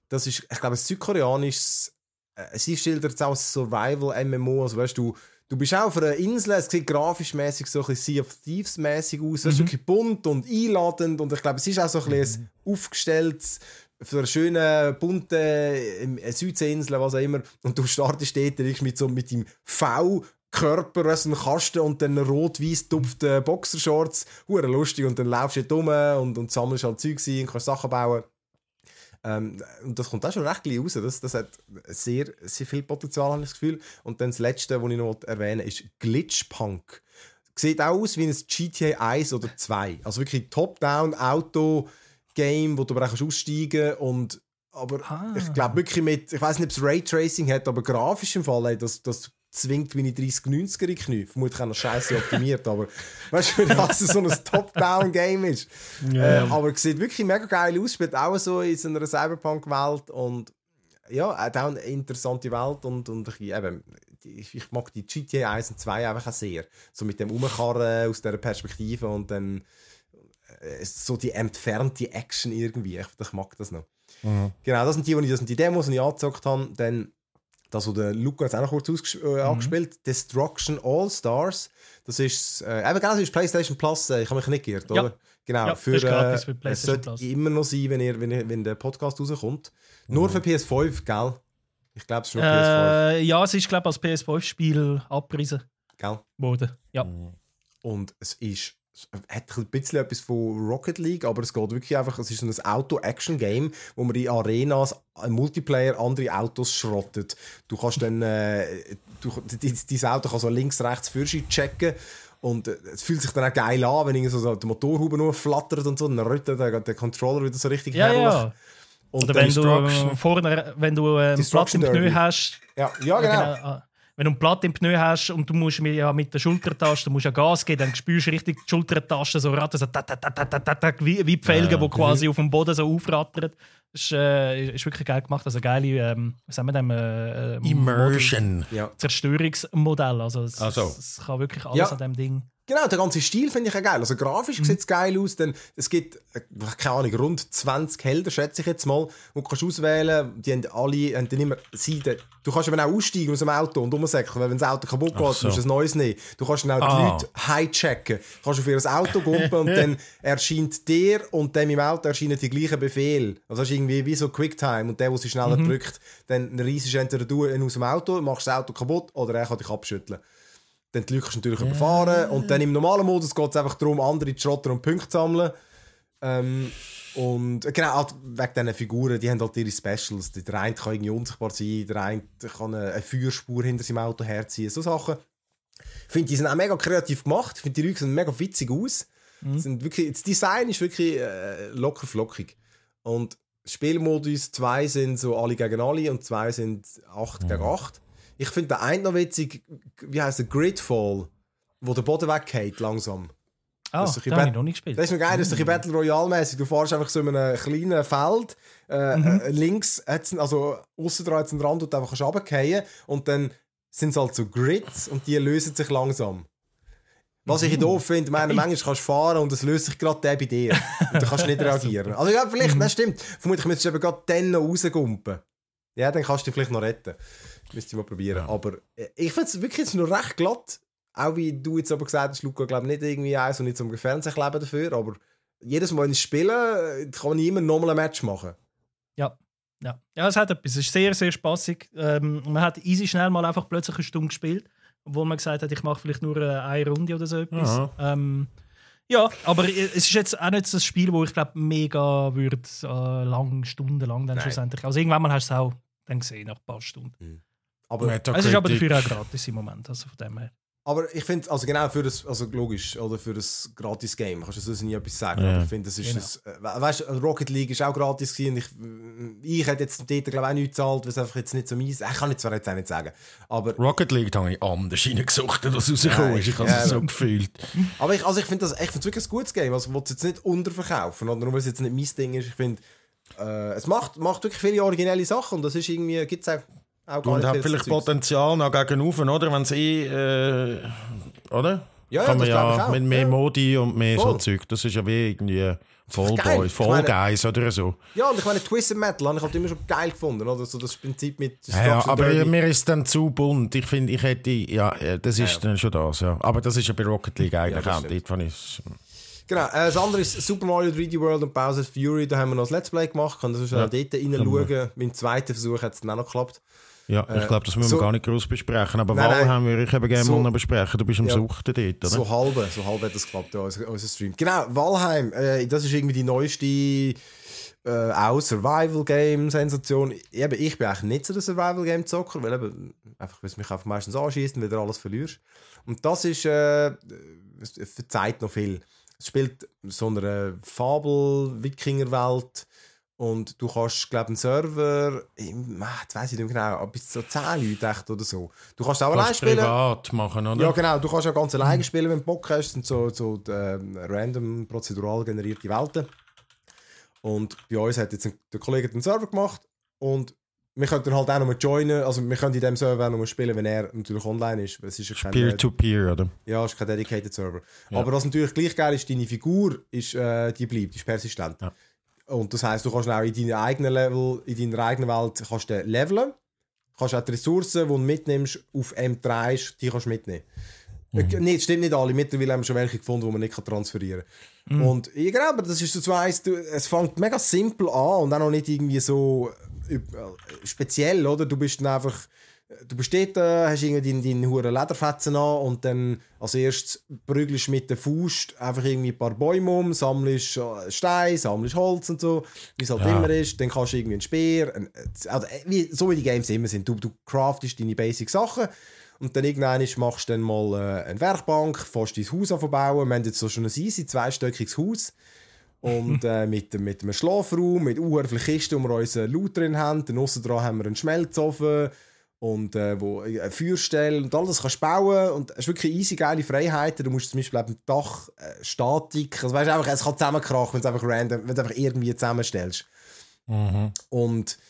Das ist, ich glaube, ein südkoreanisches, äh, sie schildert es als Survival-MMO, also weißt du, du bist auch auf einer Insel, es sieht grafisch mäßig so ein bisschen Sea of Thieves mäßig aus, es ist wirklich bunt und einladend und ich glaube, es ist auch so ein, bisschen ein aufgestelltes auf so einer schönen, bunten äh, Südseeinsel, was auch immer, und du startest dort mit so mit deinem V Körper aus einem Kasten und dann rot-weiß tupfte Boxershorts. Hure lustig. Und dann laufst du dort rum und, und sammelst halt Zeug und kannst Sachen bauen. Ähm, und das kommt auch schon recht gleich raus. Das, das hat sehr, sehr viel Potenzial, habe ich das Gefühl. Und dann das letzte, was ich noch erwähne, ist Glitchpunk. Sieht auch aus wie ein GTA 1 oder 2. Also wirklich Top-Down-Auto-Game, wo du aber auch aussteigen kannst. Und aber Ah. ich glaube wirklich mit, ich weiß nicht, ob es Raytracing hat, aber grafisch im Fall, ey, das, das zwingt meine 3090er in Knie. Vermutlich auch noch scheiße optimiert, aber weißt du, wenn das so ein Top-Down-Game ist. Äh, aber es sieht wirklich mega geil aus, spielt auch so in so einer Cyberpunk-Welt und ja, auch eine interessante Welt und, und ich, eben, ich, ich mag die GTA 1 und 2 einfach auch sehr. So mit dem Umkarren aus dieser Perspektive und dann äh, so die entfernte Action irgendwie. Ich, ich mag das noch. Genau, das sind die, die, das sind die Demos, die ich angezockt habe. Dann das, was der Luca jetzt auch noch kurz äh, angespielt Destruction All Stars. Das ist, äh, eben genau, das ist PlayStation Plus. Äh, ich habe mich nicht geirrt, Ja. oder? Genau, Ja, für, das ist gratis äh, für es sollte Plus. immer noch sein, wenn, ihr, wenn, ihr, wenn der Podcast rauskommt. Nur für PS5, gell? Ich glaube, es ist nur PS5, Äh, ja, es ist, glaube ich, als PS5-Spiel abgerissen gell? worden. Ja. Und es ist es hat ein bisschen etwas von Rocket League, aber es geht wirklich einfach, es ist so ein Auto-Action-Game, wo man in Arenas im Multiplayer andere Autos schrottet. Du kannst dann, äh, du, dein Auto kann so links, rechts, Führerschein checken und äh, es fühlt sich dann auch geil an, wenn irgendwie so der Motorhaube nur flattert und so, dann rüttelt der, der Controller wieder so richtig Ja, herrlich. ja. Und Oder wenn du, äh, vorne, wenn du Platt Destruction im Derby. hast, ja, ja, genau. ah, wenn du ein Blatt im Pneu hast und du musst mit, ja, mit der Schultertaste musst ja Gas geben, dann spürst du richtig die Schultertaste so rattern, so tat, wie, wie die Felgen, die quasi auf dem Boden so aufrattern. Das ist, äh, ist wirklich geil gemacht. Also geile, ähm, was sagen wir dem? Äh, Immersion. Ja. Zerstörungsmodell. Also es, Ach so. es kann wirklich alles Ja. an dem Ding. Genau, der ganze Stil finde ich auch geil. Also grafisch sieht es geil aus, denn es gibt, äh, keine Ahnung, rund 20 Helden, schätze ich jetzt mal, und du kannst auswählen, die haben alle haben dann immer Seiten. Du kannst eben auch aussteigen aus dem Auto und umsäckeln, weil wenn das Auto kaputt geht, so. musst du ein neues nehmen. Du kannst dann auch die Ah. Leute hijacken. Du kannst auf ihr Auto gumpen und dann erscheint dir und dem im Auto erscheinen die gleichen Befehle. Also das ist irgendwie wie so Quicktime und der, der sie schneller drückt, dann reisst entweder du aus dem Auto, machst das Auto kaputt oder er kann dich abschütteln. Dann die Leute natürlich überfahren. Und dann im normalen Modus geht es einfach darum, andere zu schrotten und Punkte zu sammeln. Ähm, und äh, genau, halt wegen diesen Figuren, die haben halt ihre Specials. Der eine kann irgendwie unsichtbar sein, der eine kann eine, eine Feuerspur hinter seinem Auto herziehen. So Sachen. Ich finde, die sind auch mega kreativ gemacht. Ich finde, die Leute sehen mega witzig aus. Sind wirklich, das Design ist wirklich äh, locker flockig. Und Spielmodus, zwei sind so alle gegen alle und zwei sind acht gegen acht. Ich finde den einen noch witzig, wie heißt der Gridfall, wo der Boden weggeht langsam. Ah, das ein habe ich noch nicht gespielt. Das ist noch geil, das ist ein Battle Royale-mäßig. Du fährst einfach so in einem kleinen Feld. Äh, äh, links, hat's, also außen dran hat es einen Rand, wo du einfach runterfallen Und dann sind es halt so Grids und die lösen sich langsam. Was ich doof finde, meine, manchmal kannst du fahren und es löst sich gerade der bei dir. Und dann kannst du nicht reagieren. Also ja, vielleicht, das stimmt. Vermutlich müsstest du eben gerade dann noch rausgumpen. Ja, dann kannst du dich vielleicht noch retten. Müsste ich mal probieren. Aber äh, ich finde es wirklich jetzt noch recht glatt. Auch wie du jetzt aber gesagt hast, Luca, glaube nicht irgendwie eins und nicht zum Fernsehkleben dafür, aber jedes Mal ins Spielen äh, kann man immer nochmal ein Match machen. Ja. Ja. ja, es hat etwas. Es ist sehr, sehr spaßig. Ähm, man hat easy schnell mal einfach plötzlich eine Stunde gespielt, obwohl man gesagt hat, ich mache vielleicht nur äh, eine Runde oder so etwas. Ähm, ja, aber i- es ist jetzt auch nicht so ein Spiel, wo ich glaube mega würde äh, lang, stundenlang dann Nein. schlussendlich. Also irgendwann mal hast du es auch dann gesehen nach ein paar Stunden. Aber, Es ist aber dafür auch gratis im Moment, also von dem her. aber ich finde, also genau für das, also logisch, oder für das Gratis-Game kannst du sonst nie etwas sagen. Ja. Aber ich finde, das ist Genau. das, äh, weißt du, Rocket League ist auch gratis gewesen und ich, ich hätte jetzt dort, glaube ich, auch nichts gezahlt, weil es einfach jetzt nicht so mies Ich kann ich zwar jetzt auch nicht sagen, aber Rocket League da habe ich anders reingesucht, als rausgekommen Ja, ist. Ich habe ja, es so ja. gefühlt. Aber ich, also ich finde das ich wirklich ein gutes Game. Also, ich will es jetzt nicht unterverkaufen, oder nur weil es jetzt nicht mein Ding ist. Ich finde, äh, es macht, macht wirklich viele originelle Sachen und das ist irgendwie, gibt es auch, Und hat viel vielleicht. Potenzial noch gegenüber, oder? Wenn es eh, äh, oder? Ja, Kann man ich ja mit mehr Ja. Modi und mehr Voll. so Zeug. Das ist ja wie irgendwie Ich meine- Guys oder so. Ja, und ich meine, Twisted Metal habe ich halt immer schon geil gefunden, oder? So das Prinzip mit Ja, ja, aber Derby. mir ist dann zu bunt. Ich finde, ich hätte, ja, äh, das ist Ja, dann schon das, ja. Aber das ist ja bei Rocket League eigentlich das auch. Dort fand ich's- Genau, äh, das andere ist Super Mario 3D World und Bowser's Fury. Da haben wir noch das Let's Play gemacht. Kann das schon Ja. auch dort reinschauen. Mein zweiter Versuch hat es dann auch noch geklappt. Ja, ich Äh, glaube, das müssen so- wir gar nicht groß besprechen. Aber Nein, nein. Valheim würde ich eben gerne So- mal noch besprechen. Du bist am Ja. Suchten dort, oder? So halbe, so halbe hat das geklappt, ja, unser, unser Stream. Genau, Valheim, äh, das ist irgendwie die neueste äh, auch Survival-Game-Sensation. Eben, ich bin eigentlich nicht so der Survival-Game-Zocker, weil eben, einfach, weil es mich einfach meistens anschießt und wieder alles verlierst. Und das ist, äh, verzeiht noch viel. Es spielt so eine Fabel-Wikinger-Welt und du kannst, glaube ich, einen Server, ah, weiss ich nicht mehr genau, bis zu 10 Leute echt oder so. Du kannst auch allein Kannst spielen. privat machen, oder? Ja, genau. Du kannst ja ganz alleine spielen, wenn du Bock hast. Das sind so, so ähm, random, prozedural generierte Welten. Und bei uns hat jetzt ein, der Kollege den Server gemacht und wir können dann halt auch noch joinen. Also wir können in dem Server auch noch spielen, wenn er natürlich online ist. Es ist ja Peer-to-Peer, oder? ja, es ist kein dedicated Server. Ja. Aber was natürlich gleich geil ist, deine Figur ist, äh, die bleibt, die ist persistent. Ja. Und das heißt, du kannst auch in deiner eigenen Level, in deiner eigenen Welt kannst du leveln. Kannst auch die Ressourcen, die du mitnimmst, auf M3 ist, die kannst du mitnehmen. Äh, Nee, stimmt nicht alle. Mittlerweile haben wir schon welche gefunden, die man nicht transferieren kann. Und ich glaube, das ist so eins, du, es fängt mega simpel an und auch noch nicht irgendwie so äh, speziell, oder? Du bist dann einfach, du bist dort, äh, hast irgendwie deine, deine hure Lederfetzen an und dann als erstes prügelst du mit der Faust einfach irgendwie ein paar Bäume um, sammelst äh, Steine, sammelst Holz und so, wie es halt Ja. immer ist. Dann kannst du irgendwie einen Speer, ein, also, äh, wie, so wie die Games immer sind. Du, du craftest deine basic Sachen und dann irgendwann machst du dann mal eine Werkbank, fährst dein Haus anbauen. Wir haben jetzt so schon ein easy zweistöckiges Haus. Und äh, mit, mit einem Schlafraum, mit viele Kisten, wo wir unseren Loot drin haben. Dann aussen dran haben wir einen Schmelzofen und äh, wo, eine Feuerstelle und all das kannst bauen. Und es ist wirklich easy geile Freiheiten. Du musst zum Beispiel dem Dach äh, Statik, also weißt, einfach, es kann zusammenkrachen, wenn du es einfach random, wenn du einfach irgendwie zusammenstellst. Und äh,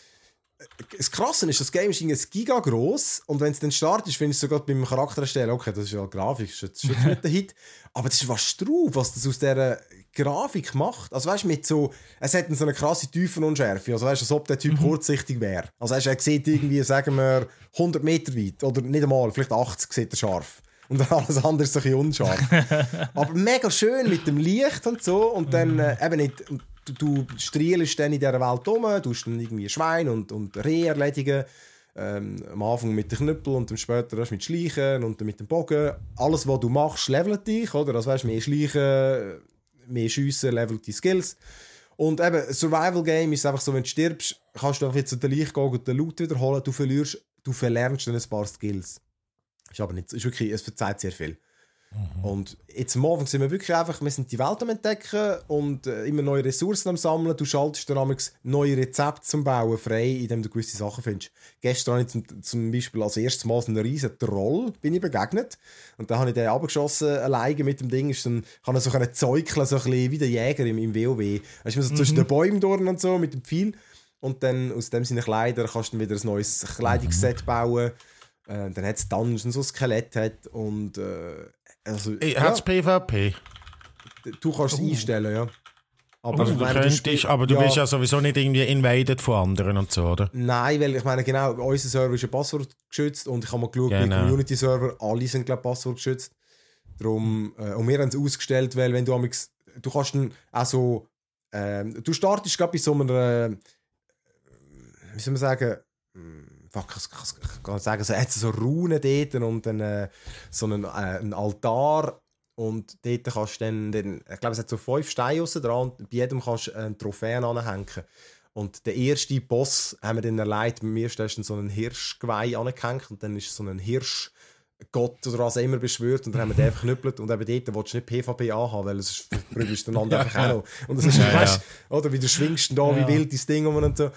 das Krasse ist, das Game ist irgendwie Giga groß und wenn es dann startet, finde ich sogar beim Charakter erstellen, okay, das ist ja Grafik, das ist jetzt- nicht der Hit, aber das ist was drauf, was das aus dieser Grafik macht. Also weißt du, mit so, es hat so eine krasse Tiefenunschärfe, also weißt du, als ob der Typ kurzsichtig wäre. Also weißt, du, er sieht irgendwie, sagen wir, 100 Meter weit oder nicht einmal, vielleicht 80 sieht er scharf. Und dann alles andere ist ein bisschen unscharf. Aber mega schön mit dem Licht und so. Und dann äh, eben nicht. Du, du strielst dann in dieser Welt um, du hast dann irgendwie Schwein und, und Reh erledigen. Ähm, am Anfang mit den Knüppel und dann später mit Schleichen und mit dem Bogen. Alles, was du machst, levelt dich, oder? Also weißt, mehr Schleichen, mehr Schiessen, levelt die Skills. Und eben, ein Survival-Game ist einfach so, wenn du stirbst, kannst du einfach jetzt zu der Leiche gehen und den Loot wiederholen. Du verlierst, du verlernst dann ein paar Skills. Ist aber nicht, ist wirklich, es verzeiht sehr viel. Und jetzt am Anfang sind wir wirklich einfach, wir sind die Welt am entdecken und äh, immer neue Ressourcen am sammeln. Du schaltest dann amigs neue Rezepte zum Bauen frei, indem du gewisse Sachen findest. Gestern habe ich zum, zum Beispiel als erstes Mal so einen riesen Troll bin ich begegnet. Und dann habe ich den abgeschossen, alleine mit dem Ding. Ist dann, kann er so können zäukeln, so ein bisschen wie der Jäger im, im WoW. Da ist man so zwischen den Bäumen durch und so mit dem Pfeil. Und dann aus dem seine Kleider kannst du wieder ein neues Kleidungsset bauen. Äh, dann hat es Dungeons, so ein Skelett hat und äh, also, Hey, ja, Hat's PvP? du kannst es einstellen, ja. Aber, Also ich du könntest, spielst- aber du bist ja sowieso nicht irgendwie invaded von anderen und so, oder? Nein, weil ich meine, genau, unser Server ist ja Passwort geschützt und ich habe mal geschaut, Genau. Community-Server, alle sind, glaube ich, Passwort geschützt. Darum, äh, und wir haben es ausgestellt, weil wenn du amix, du kannst dann auch so, ähm, du startest gerade bei so einer, äh, wie soll man sagen, hm, fuck, ich, ich, ich kann sagen, so, hat so Runen dort und dann äh, so einen, äh, einen Altar und dort kannst du dann, dann ich glaube, es hat so fünf Steine aussen dran und bei jedem kannst du eine Trophäe anhängen. Und der erste Boss haben wir dann erleidet, bei mir ist dann so ein Hirschgeweih angehängt und dann ist so ein Hirsch Gott oder was immer beschwört und dann haben wir den einfach geknüppelt und eben dort willst du nicht PvP anhaben, weil es prügelst den anderen einfach auch noch. Und das ist, Ja, weißt, oder wie du schwingst da, Ja. wie wild dein Ding um und so.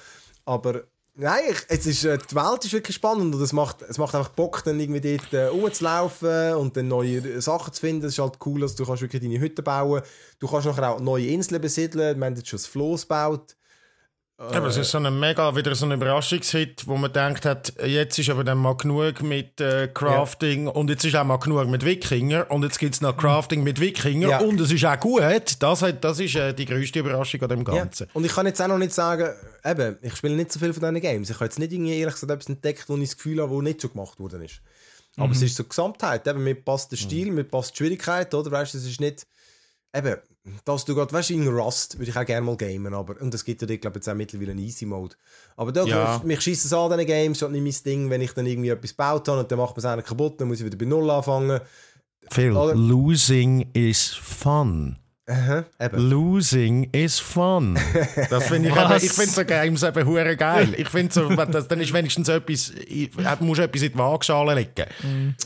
Aber nein, es ist, äh, die Welt ist wirklich spannend und es macht, es macht einfach Bock, dann irgendwie dort äh, rumzulaufen und dann neue Sachen zu finden. Es ist halt cool, dass du kannst wirklich deine Hütte bauen Du kannst nachher auch neue Inseln besiedeln. Wir haben jetzt schon das Floß gebaut. Aber es ist so ein mega, wieder so ein Überraschungshit, wo man denkt hat, jetzt ist aber dann mal genug mit äh, Crafting und jetzt ist auch mal genug mit Wikinger und jetzt gibt es noch Crafting mit Wikinger Ja. und es ist auch gut. Das, hat, das ist äh, die größte Überraschung an dem Ganzen. Ja. Und ich kann jetzt auch noch nicht sagen, eben, ich spiele nicht so viel von diesen Games. Ich habe jetzt nicht irgendwie ehrlich gesagt etwas entdeckt, wo ich das Gefühl habe, wo nicht schon gemacht worden ist. Aber Mhm. es ist so Gesamtheit. Eben, mir passt der Stil, mir passt die Schwierigkeit, oder? Weißt du, es ist nicht. Eben, dass du gerade, weißt du, in Rust würde ich auch gerne mal gamen, aber, und es gibt ja, dort, glaube ich, jetzt auch mittlerweile einen Easy-Mode. Aber da, Ja. mich schießt es an, diesen Games, das ist nicht mein Ding, wenn ich dann irgendwie etwas gebaut habe und dann macht man es eigentlich kaputt, dann muss ich wieder bei Null anfangen. Phil, Oder- losing is fun. Aha, eben. Losing is fun. Das finde ich, eben, ich finde so Games eben hure geil. Ich finde so, das, dann ist wenigstens etwas, ich, musst du etwas in die Waagschale legen.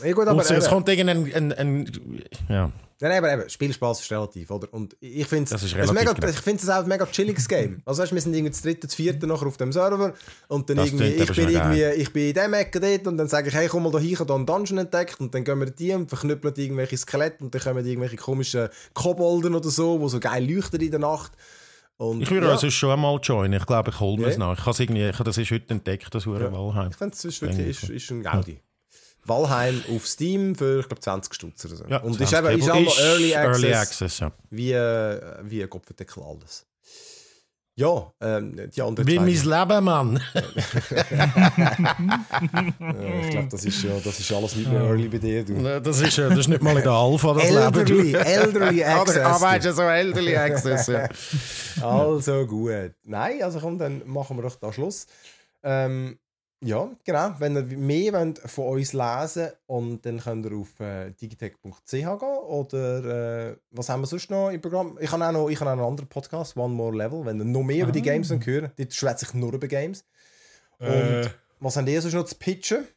Ja, gut, aber Ausser es kommt irgendein, ein, ein, ja. Nein, aber eben, Spielspaß ist relativ, oder? Und ich finde es mega, ich auch ein mega chilliges Game. Also weißt, wir sind irgendwie das dritte, das vierte nachher auf dem Server und dann Das irgendwie, ich bin irgendwie, geil. ich bin in dem Ecke dort und dann sage ich, hey, komm mal da hin, ich habe da einen Dungeon entdeckt und dann gehen wir die und verknüppeln irgendwelche Skelette und dann kommen irgendwelche komischen Kobolden oder so, die so geil leuchten in der Nacht. Und, Ich würde ja, also schon einmal joinen. Ich glaube, ich hole mir es Ja. nach. Ich irgendwie, ich habe das ist heute entdeckt, das hure Valheim. Ich finde, es ist wirklich ist, ist ein Gaudi. Valheim auf Steam für, ich glaube, 20 Stutz oder so. Ja, und ist 20 eben ist auch noch Early Access. Early Access, ja. wie, äh, wie ein Kopfendeckel alles. Ja, ähm, die anderen Wie mein Leben, Mann. Ja, ich glaube, das, ist ja, das ist alles nicht mehr early bei dir. Du. Das ist, das ist nicht mal in der Alpha, das Leben. Elderly, du. elderly Access. Weißt du, so Elderly Access, ja. Also gut. Nein, also komm, dann machen wir doch da Schluss. Ähm, ja, genau. Wenn ihr mehr wollt von uns lesen und dann könnt ihr auf äh, digitech.ch gehen oder äh, was haben wir sonst noch im Programm? Ich habe auch noch, ich habe auch einen anderen Podcast, One More Level, wenn ihr noch mehr über die Games wollt hören Dort schwätze ich nur über Games. Und Äh. was habt ihr sonst noch zu pitchen?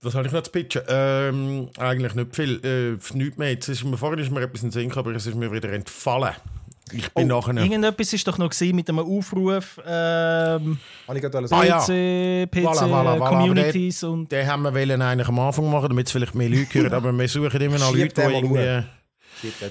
Was habe ich noch zu pitchen? Ähm, eigentlich nicht viel. Äh, nichts mehr. Jetzt ist mir, vorhin ist mir etwas in den Sinn gekommen, aber es ist mir wieder entfallen. Ich bin nachher... Irgendetwas ist doch noch mit einem Aufruf ähm, ich alles Ah, ja. PC, PC Voilà, voilà, voilà, Communities und Den haben wir wollen eigentlich am Anfang machen, damit es vielleicht mehr Leute hören, aber wir suchen immer noch Leute, die den irgendwie...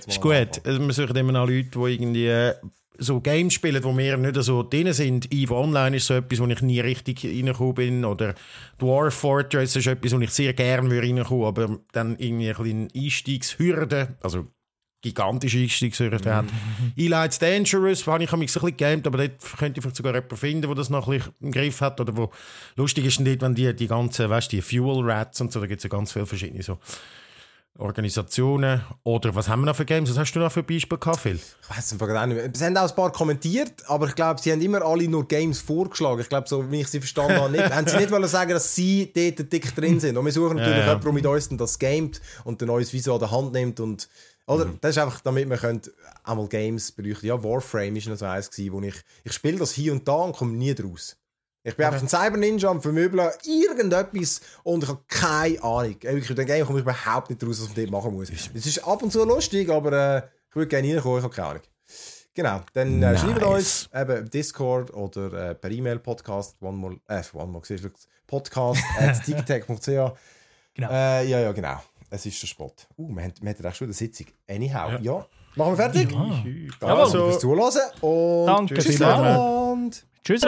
Ist gut. Also wir suchen immer noch Leute, die irgendwie äh, so Games spielen, wo wir nicht so drin sind. EVE Online ist so etwas, wo ich nie richtig reingekommen bin. Oder Dwarf Fortress ist etwas, wo ich sehr gerne würde reinkommen aber dann irgendwie ein bisschen Einstiegshürde, also gigantische Einstiegshürde hat. Elites Dangerous habe ich mich so ein bisschen gegamed, aber dort könnte ich vielleicht sogar jemanden finden, der das noch ein bisschen im Griff hat. Oder wo lustig ist dort, wenn die, die ganzen, weißt die Fuel Rats und so, da gibt es ja ganz viele verschiedene so Organisationen. Oder was haben wir noch für Games? Was hast du noch für Beispiele gehabt, Phil? Ich weiß es gar nicht mehr. Sie haben auch ein paar kommentiert, aber ich glaube, sie haben immer alle nur Games vorgeschlagen. Ich glaube, so wie ich sie verstanden habe, nicht. haben sie nicht wollen sagen, dass sie dort dick drin sind. Und wir suchen natürlich Ja, ja. jemanden, der mit uns das gamet und dann uns wie so an der Hand nimmt. Und, oder? Mhm. Das ist einfach, damit wir können einmal Games beleuchten Ja, Warframe war noch so eins, gewesen, wo ich, ich spiele das hier und da und komme nie draus. Ich bin einfach ein Cyber-Ninja am Vermöbeln, irgendetwas und ich habe keine Ahnung. Wirklich, dem Game komme ich überhaupt nicht raus, was man dort machen muss. Es ist ab und zu lustig, aber äh, ich würde gerne reinkommen, ich habe keine Ahnung. Genau, dann äh, Nice. schreibt uns eben im Discord oder äh, per E-Mail Podcast, one more, äh, one more, podcast at digitech.ch. Genau. Äh, ja, ja, genau. Es ist der Spott. Uh, wir haben, wir schon eine Sitzung. Anyhow, ja. ja. Machen wir fertig? Ja. ja. Also, fürs Zuhören und Danke tschüss und tschüss.